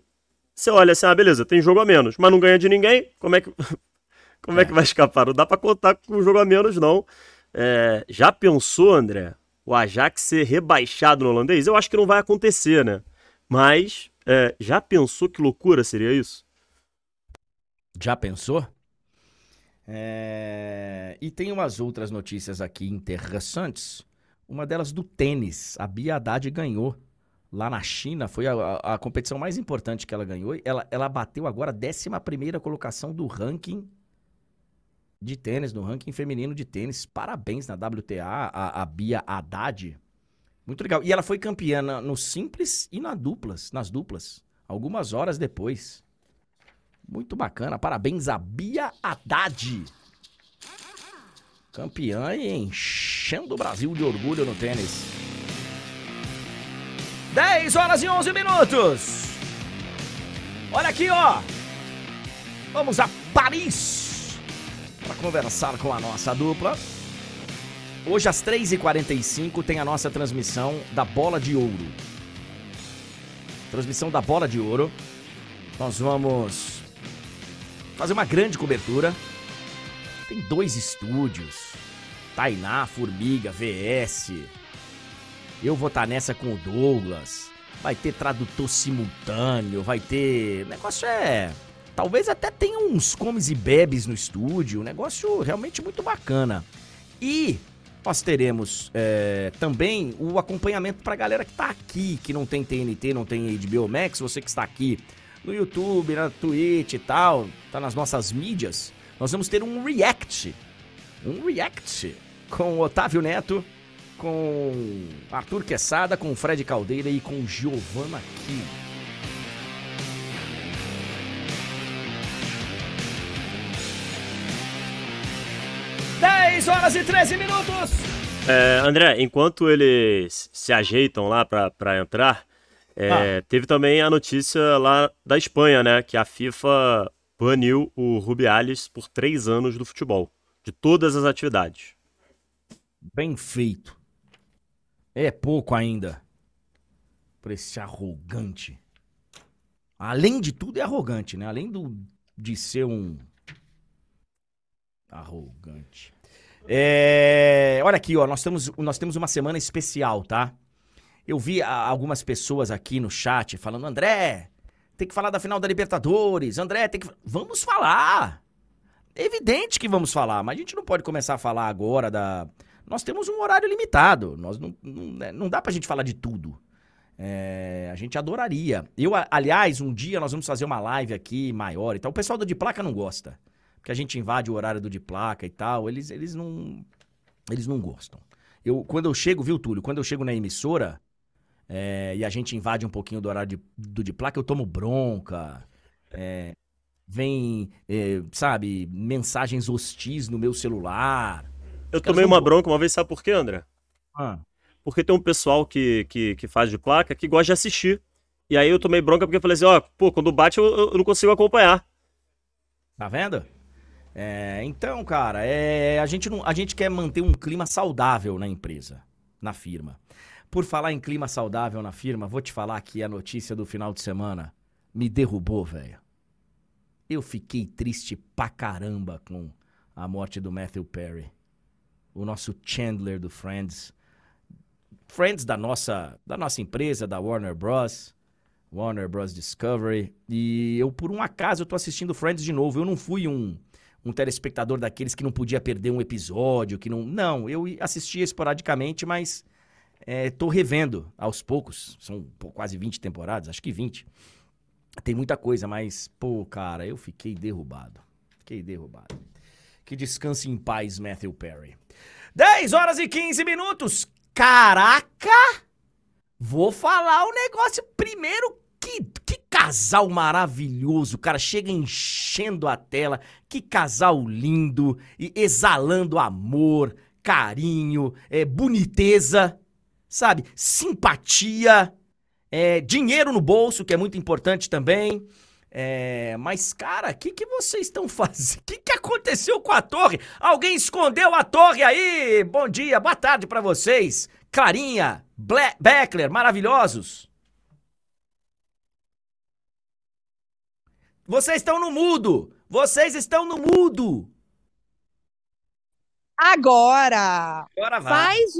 você olha assim, ah, beleza, tem jogo a menos, mas não ganha de ninguém. Como é que, como é. é que vai escapar? Não dá para contar com o jogo a menos, não. É, já pensou, André, o Ajax ser rebaixado no holandês? Eu acho que não vai acontecer, né? Mas é, já pensou que loucura seria isso? Já pensou? É... E tem umas outras notícias aqui interessantes. Uma delas do tênis. A Bia Haddad ganhou lá na China. Foi a, a, competição mais importante que ela ganhou. Ela, ela bateu agora a 11 colocação do ranking de tênis, no ranking feminino de tênis. Parabéns na WTA, a, a Bia Haddad. Muito legal. E ela foi campeã no simples e na duplas, nas duplas, algumas horas depois. Muito bacana. Parabéns a Bia Haddad. Campeã e enchendo o Brasil de orgulho no tênis. 10 horas e 11 minutos. Olha aqui, ó. Vamos a Paris para conversar com a nossa dupla. Hoje às 3h45 tem a nossa transmissão da Bola de Ouro. Transmissão da Bola de Ouro. Nós vamos fazer uma grande cobertura. Tem dois estúdios. Tainá, Formiga, VS. Eu vou estar tá nessa com o Douglas. Vai ter tradutor simultâneo, vai ter. O negócio é Talvez até tenha uns comes e bebes no estúdio, um negócio realmente muito bacana. E nós teremos é, também o acompanhamento para a galera que está aqui, que não tem TNT, não tem HBO Max, você que está aqui no YouTube, na Twitch e tal, tá nas nossas mídias, nós vamos ter um react. Um react com o Otávio Neto, com Arthur Quesada, com Fred Caldeira e com Giovanna Kim. 10 horas e 13 minutos. É, André, enquanto eles se ajeitam lá para entrar, é, ah. teve também a notícia lá da Espanha, né? Que a FIFA baniu o Rubiales por três anos do futebol, de todas as atividades. Bem feito. É pouco ainda. Por esse arrogante. Além de tudo, é arrogante, né? Além do, de ser um. Arrogante. É, olha aqui, ó, nós temos, nós temos uma semana especial, tá? Eu vi algumas pessoas aqui no chat falando, André, tem que falar da final da Libertadores, André, tem que. Vamos falar! É evidente que vamos falar, mas a gente não pode começar a falar agora da. Nós temos um horário limitado, nós não, não, né, não dá pra gente falar de tudo. É, a gente adoraria. Eu, aliás, um dia nós vamos fazer uma live aqui maior e tal. O pessoal do De Placa não gosta que a gente invade o horário do de placa e tal, eles, eles não eles não gostam. Eu, quando eu chego, viu, Túlio? Quando eu chego na emissora é, e a gente invade um pouquinho do horário de, do de placa, eu tomo bronca. É, vem, é, sabe, mensagens hostis no meu celular. Eu tomei uma bronca uma vez, sabe por quê, André? Ah. Porque tem um pessoal que, que, que faz de placa que gosta de assistir. E aí eu tomei bronca porque eu falei assim, ó, pô, quando bate eu, eu não consigo acompanhar. Tá vendo? É, então, cara, é, a, gente não, a gente quer manter um clima saudável na empresa, na firma. Por falar em clima saudável na firma, vou te falar que a notícia do final de semana me derrubou, velho. Eu fiquei triste pra caramba com a morte do Matthew Perry. O nosso Chandler do Friends. Friends da nossa, da nossa empresa, da Warner Bros. Warner Bros. Discovery. E eu, por um acaso, eu tô assistindo Friends de novo. Eu não fui um um telespectador daqueles que não podia perder um episódio, que não. Não, eu assistia esporadicamente, mas é, tô revendo aos poucos. São pô, quase 20 temporadas, acho que 20. Tem muita coisa, mas, pô, cara, eu fiquei derrubado. Fiquei derrubado. Que descanse em paz, Matthew Perry. 10 horas e 15 minutos. Caraca! Vou falar o negócio primeiro. Que, que casal maravilhoso, cara. Chega enchendo a tela. Que casal lindo e exalando amor, carinho, é, boniteza, sabe? Simpatia, é, dinheiro no bolso, que é muito importante também. É, mas, cara, o que, que vocês estão fazendo? O que, que aconteceu com a torre? Alguém escondeu a torre aí? Bom dia, boa tarde para vocês. Clarinha, Ble Beckler, maravilhosos. Vocês estão no mudo! Vocês estão no mudo! Agora! Agora vai. Faz,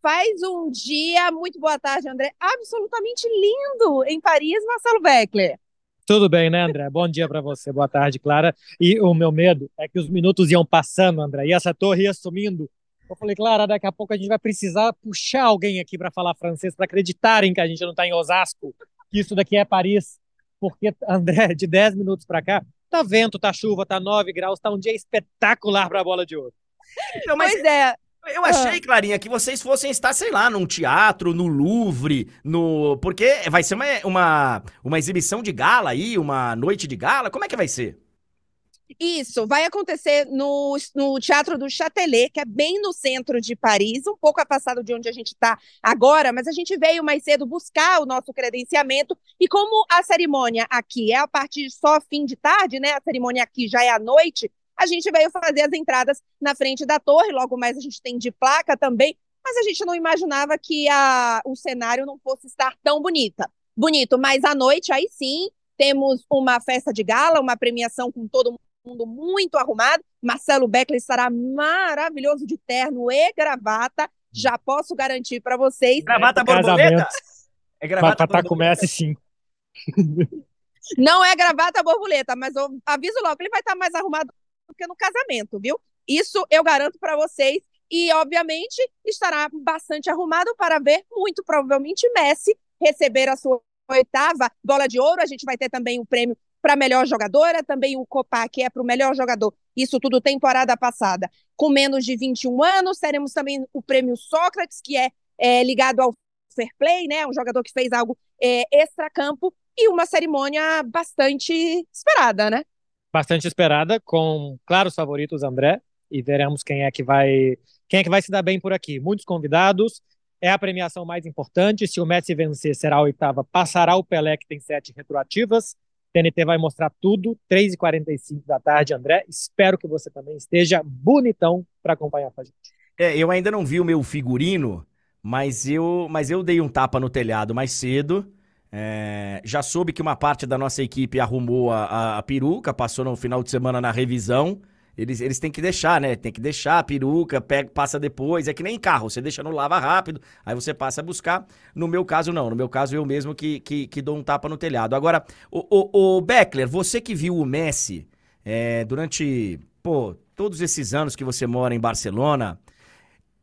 faz um dia, muito boa tarde, André, absolutamente lindo em Paris, Marcelo Beckler. Tudo bem, né, André? Bom dia para você, boa tarde, Clara. E o meu medo é que os minutos iam passando, André, e essa torre ia sumindo. Eu falei, Clara, daqui a pouco a gente vai precisar puxar alguém aqui para falar francês, para acreditarem que a gente não está em Osasco, que isso daqui é Paris. Porque, André, de 10 minutos para cá, tá vento, tá chuva, tá 9 graus, tá um dia espetacular para a bola de ouro. Então, mas Pois é, eu achei, Clarinha, que vocês fossem estar, sei lá, num teatro, no Louvre, no. Porque vai ser uma, uma, uma exibição de gala aí, uma noite de gala. Como é que vai ser? isso vai acontecer no, no Teatro do Châtelet, que é bem no centro de Paris, um pouco afastado de onde a gente está agora, mas a gente veio mais cedo buscar o nosso credenciamento, e como a cerimônia aqui é a partir só fim de tarde, né? A cerimônia aqui já é à noite, a gente veio fazer as entradas na frente da torre, logo mais a gente tem de placa também, mas a gente não imaginava que a, o cenário não fosse estar tão bonita. Bonito, mas à noite, aí sim, temos uma festa de gala, uma premiação com todo mundo muito arrumado. Marcelo Beckler estará maravilhoso de terno e gravata. Já posso garantir para vocês. Gravata É borboleta? É gravata Tatá borboleta? comece sim. Não é gravata borboleta, mas eu aviso logo, ele vai estar mais arrumado do que no casamento, viu? Isso eu garanto para vocês. E, obviamente, estará bastante arrumado para ver, muito provavelmente, Messi receber a sua oitava bola de ouro. A gente vai ter também o prêmio para melhor jogadora, também o Copa, que é para o melhor jogador. Isso tudo temporada passada. Com menos de 21 anos, teremos também o prêmio Sócrates, que é, é ligado ao fair play, né? Um jogador que fez algo é, extra-campo e uma cerimônia bastante esperada, né? Bastante esperada, com claros favoritos, André, e veremos quem é que vai quem é que vai se dar bem por aqui. Muitos convidados, é a premiação mais importante. Se o Messi vencer, será a oitava, passará o Pelé, que tem sete retroativas. TNT vai mostrar tudo, 3h45 da tarde, André. Espero que você também esteja bonitão para acompanhar com a gente. É, eu ainda não vi o meu figurino, mas eu, mas eu dei um tapa no telhado mais cedo. É, já soube que uma parte da nossa equipe arrumou a, a- a peruca, passou no final de semana na revisão. Eles, eles têm que deixar, né? Tem que deixar a peruca, pega, passa depois. É que nem carro, você deixa no lava rápido, aí você passa a buscar. No meu caso, não. No meu caso, eu mesmo que, que, que dou um tapa no telhado. Agora, o, o, o Beckler, você que viu o Messi é, durante, pô, todos esses anos que você mora em Barcelona,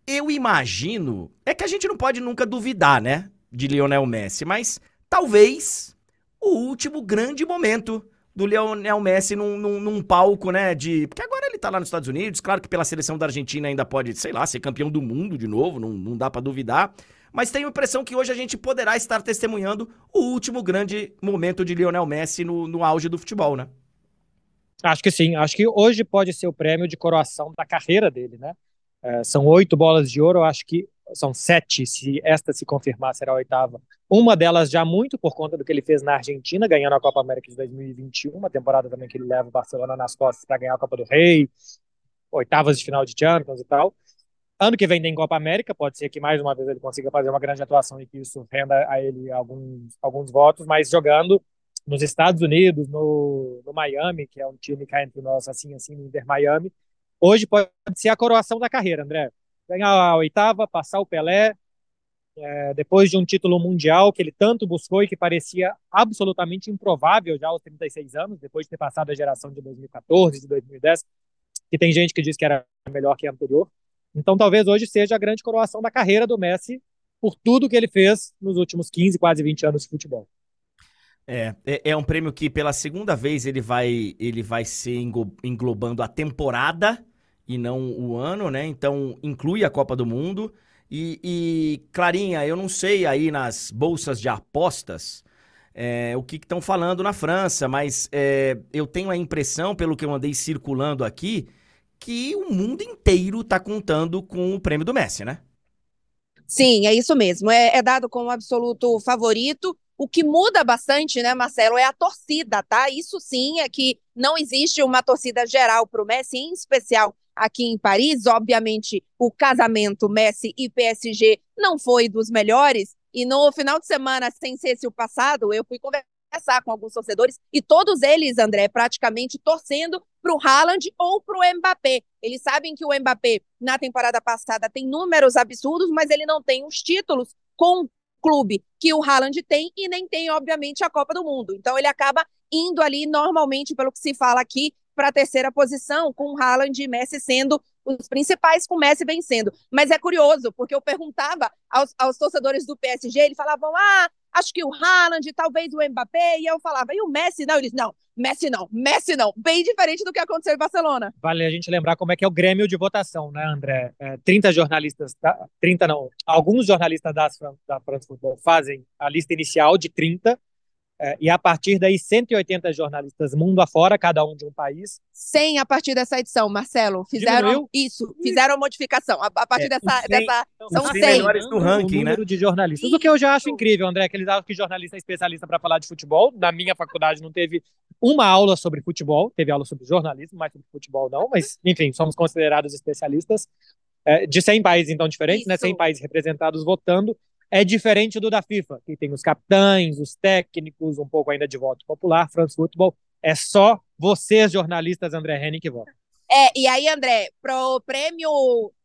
eu imagino. É que a gente não pode nunca duvidar, né? De Lionel Messi, mas talvez o último grande momento do Lionel Messi num, num, num palco, né? De. Porque agora ele tá lá nos Estados Unidos, claro que pela seleção da Argentina ainda pode, sei lá, ser campeão do mundo de novo, não, não dá pra duvidar. Mas tenho a impressão que hoje a gente poderá estar testemunhando o último grande momento de Lionel Messi no, no auge do futebol, né? Acho que sim. Acho que hoje pode ser o prêmio de coroação da carreira dele, né? É, são oito bolas de ouro, eu acho que são sete, se esta se confirmar, será a oitava. Uma delas já muito por conta do que ele fez na Argentina, ganhando a Copa América de 2021, uma temporada também que ele leva o Barcelona nas costas para ganhar a Copa do Rei, oitavas de final de Champions e tal. Ano que vem tem Copa América, pode ser que mais uma vez ele consiga fazer uma grande atuação e que isso renda a ele alguns, alguns votos, mas jogando nos Estados Unidos, no, no Miami, que é um time cá entre nós, assim, assim, no Inter Miami. Hoje pode ser a coroação da carreira, André. Ganhar a oitava, passar o Pelé, é, depois de um título mundial que ele tanto buscou e que parecia absolutamente improvável já aos 36 anos, depois de ter passado a geração de 2014, de 2010, que tem gente que diz que era melhor que a anterior. Então talvez hoje seja a grande coroação da carreira do Messi por tudo que ele fez nos últimos 15, quase 20 anos de futebol. É, é, é um prêmio que pela segunda vez ele vai, ele vai ser englobando a temporada e não o ano, né? Então inclui a Copa do Mundo. E, e, Clarinha, eu não sei aí nas bolsas de apostas é, o que estão falando na França, mas é, eu tenho a impressão, pelo que eu andei circulando aqui, que o mundo inteiro está contando com o prêmio do Messi, né? Sim, é isso mesmo. É, é, dado como absoluto favorito. O que muda bastante, né, Marcelo, é a torcida, tá? Isso sim é que não existe uma torcida geral para o Messi, em especial aqui em Paris. Obviamente, o casamento Messi e PSG não foi dos melhores. E no final de semana, sem ser esse o passado, eu fui conversar com alguns torcedores e todos eles, André, praticamente torcendo para o Haaland ou para o Mbappé. Eles sabem que o Mbappé, na temporada passada, tem números absurdos, mas ele não tem os títulos com o clube que o Haaland tem e nem tem, obviamente, a Copa do Mundo. Então ele acaba indo ali, normalmente, pelo que se fala aqui, para a terceira posição, com Haaland e Messi sendo os principais, com Messi vencendo. Mas é curioso, porque eu perguntava aos, aos torcedores do PSG, eles falavam, ah, acho que o Haaland, talvez o Mbappé, e eu falava, e o Messi? Não, eles, não, Messi não, Messi não. Bem diferente do que aconteceu em Barcelona. Vale a gente lembrar como é que é o grêmio de votação, né, André? É, 30 jornalistas, 30 não, alguns jornalistas da, da France Football fazem a lista inicial de 30, é, e a partir daí, 180 jornalistas mundo afora, cada um de um país. 100 a partir dessa edição, Marcelo. Fizeram Diminuiu? isso, fizeram modificação. A, a partir é, dessa, 100, dessa. São 100 melhores do ranking, o né? número de jornalistas. Isso. O que eu já acho incrível, André, que eles acham que jornalista é especialista para falar de futebol. Na minha faculdade não teve uma aula sobre futebol, teve aula sobre jornalismo, mas sobre futebol não. Mas, enfim, somos considerados especialistas. É, de 100 países, então, diferentes, né? 100 países representados votando é diferente do da FIFA, que tem os capitães, os técnicos, um pouco ainda de voto popular. France Football é só vocês, jornalistas André Henning, que votam. É, e aí, André, pro prêmio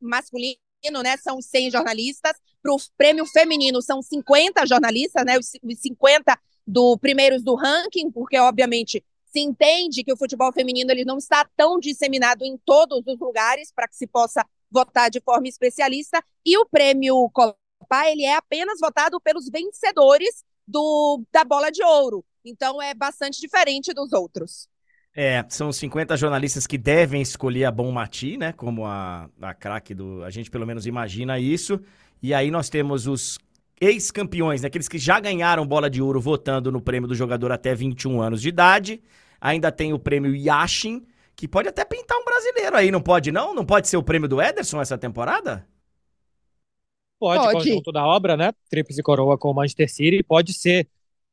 masculino, né, são 100 jornalistas, pro prêmio feminino são 50 jornalistas, né, os 50 do primeiros do ranking, porque obviamente se entende que o futebol feminino ele não está tão disseminado em todos os lugares para que se possa votar de forma especialista, e o prêmio Copa, ele é apenas votado pelos vencedores do, da bola de ouro. Então é bastante diferente dos outros. É, são 50 jornalistas que devem escolher a Bom Mati, né? Como a, a craque do. A gente pelo menos imagina isso. E aí nós temos os ex-campeões, né? aqueles que já ganharam bola de ouro votando no prêmio do jogador até 21 anos de idade. Ainda tem o prêmio Yashin, que pode até pintar um brasileiro aí, não pode não? Não pode ser o prêmio do Ederson essa temporada? Pode, pode. conjunto da obra, né? Tríplice coroa com o Manchester City, pode ser.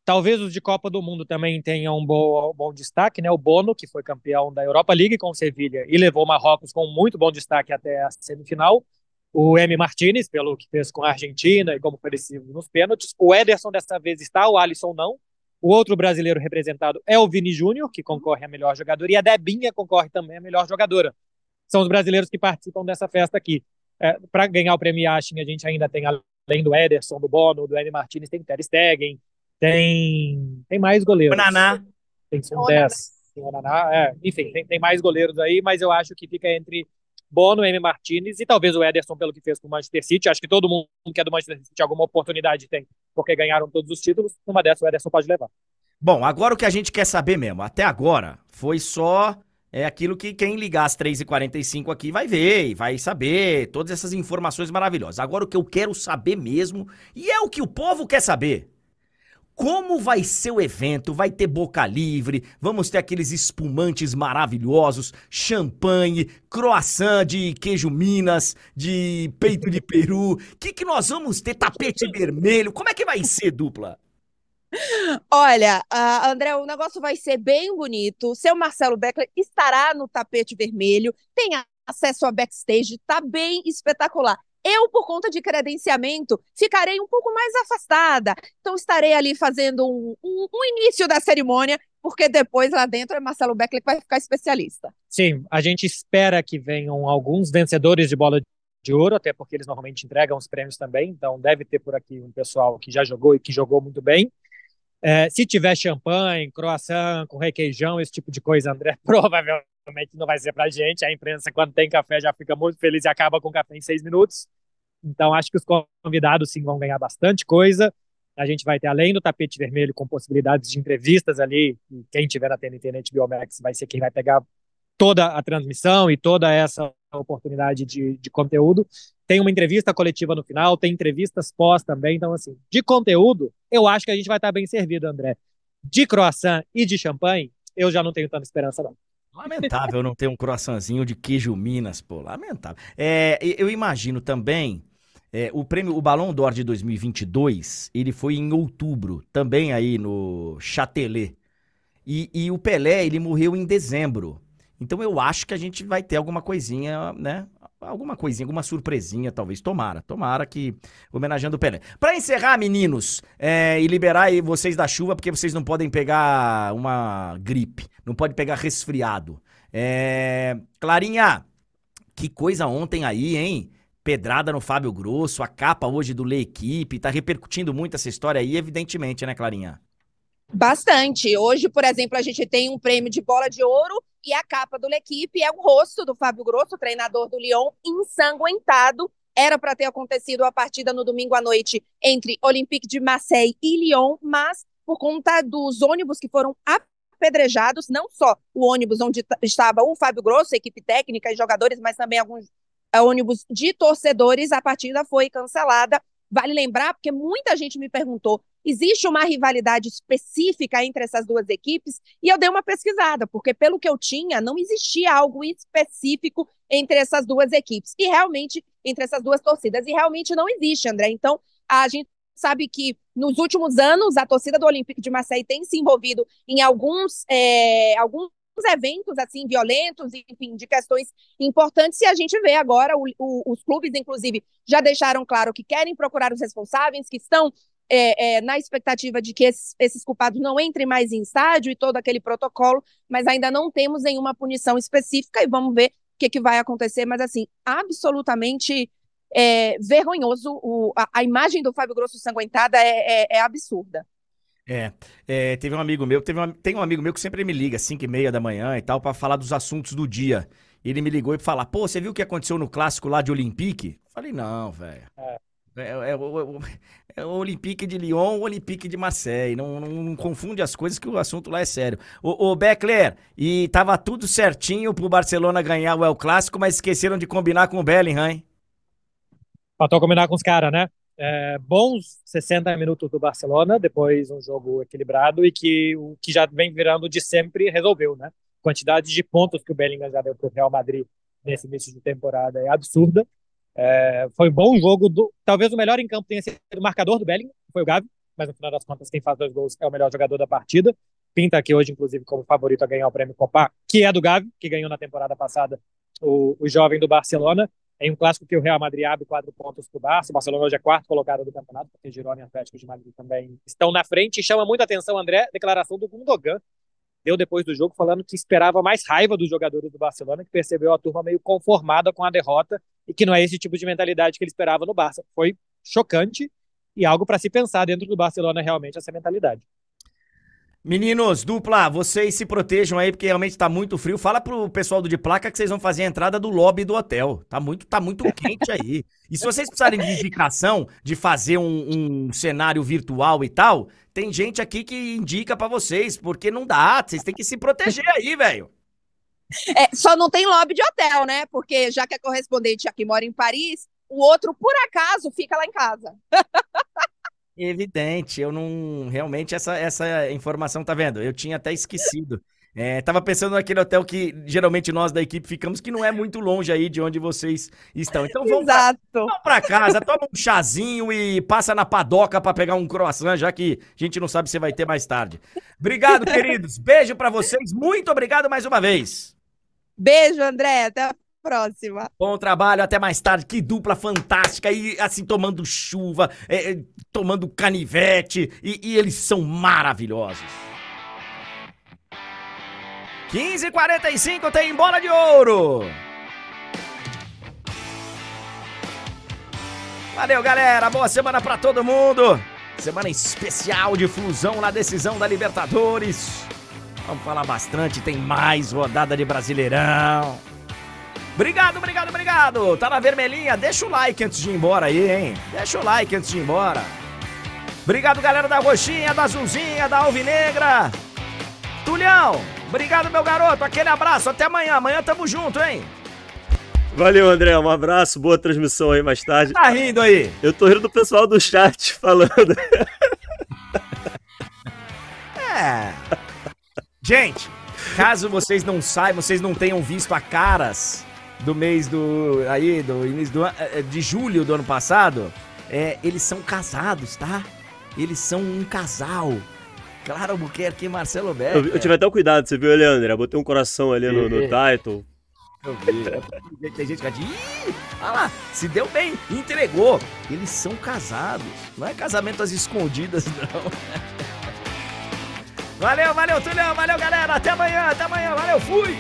Talvez os de Copa do Mundo também tenham um bom, um bom destaque, né? O Bono, que foi campeão da Europa League com o Sevilha e levou o Marrocos com muito bom destaque até a semifinal. O M. Martinez, pelo que fez com a Argentina e como foi decisivo nos pênaltis. O Ederson dessa vez está, o Alisson não. O outro brasileiro representado é o Vini Júnior, que concorre a melhor jogador, e a Debinha concorre também a melhor jogadora. São os brasileiros que participam dessa festa aqui. É, para ganhar o prêmio Yashin, a gente ainda tem, além do Ederson, do Bono, do M. Martinez, tem Ter Stegen, tem, tem mais goleiros. O Naná. Tem são 10. Tem o Naná, é, enfim, tem, tem mais goleiros aí, mas eu acho que fica entre Bono, M. Martinez e talvez o Ederson pelo que fez com o Manchester City. Acho que todo mundo que é do Manchester City alguma oportunidade tem, porque ganharam todos os títulos. Numa dessas o Ederson pode levar. Bom, agora o que a gente quer saber mesmo, até agora, foi só é aquilo que quem ligar às 3h45 aqui vai ver e vai saber todas essas informações maravilhosas. Agora o que eu quero saber mesmo, e é o que o povo quer saber. Como vai ser o evento? Vai ter boca livre, vamos ter aqueles espumantes maravilhosos, champanhe, croissant de queijo Minas, de peito de peru. O que, que nós vamos ter? Tapete vermelho? Como é que vai ser, dupla? Olha, uh, André, o negócio vai ser bem bonito. Seu Marcelo Beckler estará no tapete vermelho, tem acesso a backstage, tá bem espetacular. Eu, por conta de credenciamento, ficarei um pouco mais afastada. Então, estarei ali fazendo um, um, um início da cerimônia, porque depois lá dentro é Marcelo Beckler que vai ficar especialista. Sim, a gente espera que venham alguns vencedores de bola de ouro, até porque eles normalmente entregam os prêmios também. Então, deve ter por aqui um pessoal que já jogou e que jogou muito bem. É, se tiver champanhe, croissant com requeijão, esse tipo de coisa, André, provavelmente não vai ser para gente. A imprensa, quando tem café, já fica muito feliz e acaba com café em seis minutos. Então, acho que os convidados, sim, vão ganhar bastante coisa. A gente vai ter, além do tapete vermelho, com possibilidades de entrevistas ali. Quem tiver na TNT, Max, vai ser quem vai pegar toda a transmissão e toda essa oportunidade de, de conteúdo. Tem uma entrevista coletiva no final, tem entrevistas pós também. Então, assim, de conteúdo, eu acho que a gente vai estar bem servido, André. De croissant e de champanhe, eu já não tenho tanta esperança, não. Lamentável não ter um croissantzinho de queijo Minas, pô. Lamentável. É, eu imagino também. É, o prêmio, o Balão d'Or de 2022, ele foi em outubro, também aí no Châtelet. E, e o Pelé, ele morreu em dezembro. Então eu acho que a gente vai ter alguma coisinha, né? Alguma coisinha, alguma surpresinha, talvez. Tomara, tomara que homenageando o Pelé. Para encerrar, meninos, é, e liberar vocês da chuva, porque vocês não podem pegar uma gripe, não pode pegar resfriado. É, Clarinha, que coisa ontem aí, hein? Pedrada no Fábio Grosso, a capa hoje do Lê Equipe, tá repercutindo muito essa história aí, evidentemente, né, Clarinha? Bastante. Hoje, por exemplo, a gente tem um prêmio de bola de ouro e a capa do L'Equipe é o rosto do Fábio Grosso, treinador do Lyon, ensanguentado. Era para ter acontecido a partida no domingo à noite entre Olympique de Marseille e Lyon, mas por conta dos ônibus que foram apedrejados, não só o ônibus onde estava o Fábio Grosso, equipe técnica e jogadores, mas também alguns é, ônibus de torcedores, a partida foi cancelada. Vale lembrar, porque muita gente me perguntou Existe uma rivalidade específica entre essas duas equipes? E eu dei uma pesquisada, porque pelo que eu tinha, não existia algo específico entre essas duas equipes. E realmente, entre essas duas torcidas. E realmente não existe, André. Então, a gente sabe que nos últimos anos a torcida do Olympique de Marseille tem se envolvido em alguns, é, alguns eventos assim violentos, enfim, de questões importantes. E a gente vê agora o, o, os clubes, inclusive, já deixaram claro que querem procurar os responsáveis, que estão é, é, na expectativa de que esses, esses, culpados não entrem mais em estádio e todo aquele protocolo, mas ainda não temos nenhuma punição específica e vamos ver o que, que vai acontecer. Mas, assim, absolutamente é, vergonhoso. O, a, a, imagem do Fábio Grosso sanguentada é, é, é absurda. É, é, teve um amigo meu, teve uma, tem um amigo meu que sempre me liga, 5 e meia da manhã e tal, para falar dos assuntos do dia. Ele me ligou e falar, pô, você viu o que aconteceu no clássico lá de Olympique? Falei, não, velho. É. É, é, é, é, o Olympique de Lyon, o Olympique de Marseille. Não, não, não, confunde as coisas que o assunto lá é sério. O, o Beckler, e tava tudo certinho pro Barcelona ganhar o El Clássico, mas esqueceram de combinar com o Bellingham, hein? Faltou combinar com os caras, né? É, bons 60 minutos do Barcelona, depois um jogo equilibrado e que o que já vem virando de sempre resolveu, né? Quantidade de pontos que o Bellingham já deu pro Real Madrid nesse início de temporada é absurda. É, foi um bom jogo. Do, talvez o melhor em campo tenha sido o marcador do Bellingham, foi o Gavi, mas no final das contas, quem faz dois gols é o melhor jogador da partida. Pinta aqui hoje, inclusive, como favorito a ganhar o prêmio Copa, que é do Gavi, que ganhou na temporada passada o, o jovem do Barcelona. Em um clássico que o Real Madrid abre quatro pontos para o Barça. O Barcelona hoje é quarto colocado do campeonato, porque Girona e Atlético de Madrid também estão na frente. E chama muita atenção, André, declaração do Gundogan, deu depois do jogo falando que esperava mais raiva dos jogadores do Barcelona, que percebeu a turma meio conformada com a derrota e que não é esse tipo de mentalidade que ele esperava no Barça. Foi chocante e algo para se pensar dentro do Barcelona realmente essa mentalidade. Meninos, dupla, vocês se protejam aí porque realmente tá muito frio. Fala pro pessoal do de placa que vocês vão fazer a entrada do lobby do hotel. Tá muito, tá muito quente aí. E se vocês precisarem de indicação de fazer um, um cenário virtual e tal, tem gente aqui que indica para vocês, porque não dá. Vocês têm que se proteger aí, velho. É, só não tem lobby de hotel, né? Porque já que é correspondente aqui mora em Paris, o outro, por acaso, fica lá em casa. Evidente, eu não. Realmente, essa, essa informação, tá vendo? Eu tinha até esquecido. É, tava pensando naquele hotel que geralmente nós da equipe ficamos, que não é muito longe aí de onde vocês estão. Então vamos pra, vamos pra casa, toma um chazinho e passa na padoca para pegar um croissant, já que a gente não sabe se vai ter mais tarde. Obrigado, queridos. Beijo para vocês. Muito obrigado mais uma vez. Beijo, André. Até a próxima. Bom trabalho, até mais tarde. Que dupla fantástica. E assim, tomando chuva, é, é tomando canivete. E, e eles são maravilhosos. 15h45 tem bola de ouro. Valeu, galera. Boa semana para todo mundo. Semana especial de fusão na decisão da Libertadores. Vamos falar bastante, tem mais rodada de Brasileirão. Obrigado, obrigado, obrigado. Tá na vermelhinha? Deixa o like antes de ir embora aí, hein? Deixa o like antes de ir embora. Obrigado, galera da roxinha, da azulzinha, da alvinegra. Tulhão, obrigado, meu garoto. Aquele abraço. Até amanhã. Amanhã tamo junto, hein? Valeu, André. Um abraço, boa transmissão aí mais tarde. Tá rindo aí? Eu tô rindo do pessoal do chat falando. É. Gente, caso vocês não saibam, vocês não tenham visto a caras do mês do. aí, do início do ano. De julho do ano passado, é, eles são casados, tá? Eles são um casal. Clara Albuquerque e Marcelo Becker. Eu, eu tive até o cuidado, você viu, Leandro? Eu botei um coração ali no, no title. Eu vi. É, tem gente que diz, Ih, olha lá, se deu bem, entregou. Eles são casados. Não é casamento às escondidas, não. Valeu, valeu, Tulhão, valeu, galera. Até amanhã, até amanhã. Valeu, fui!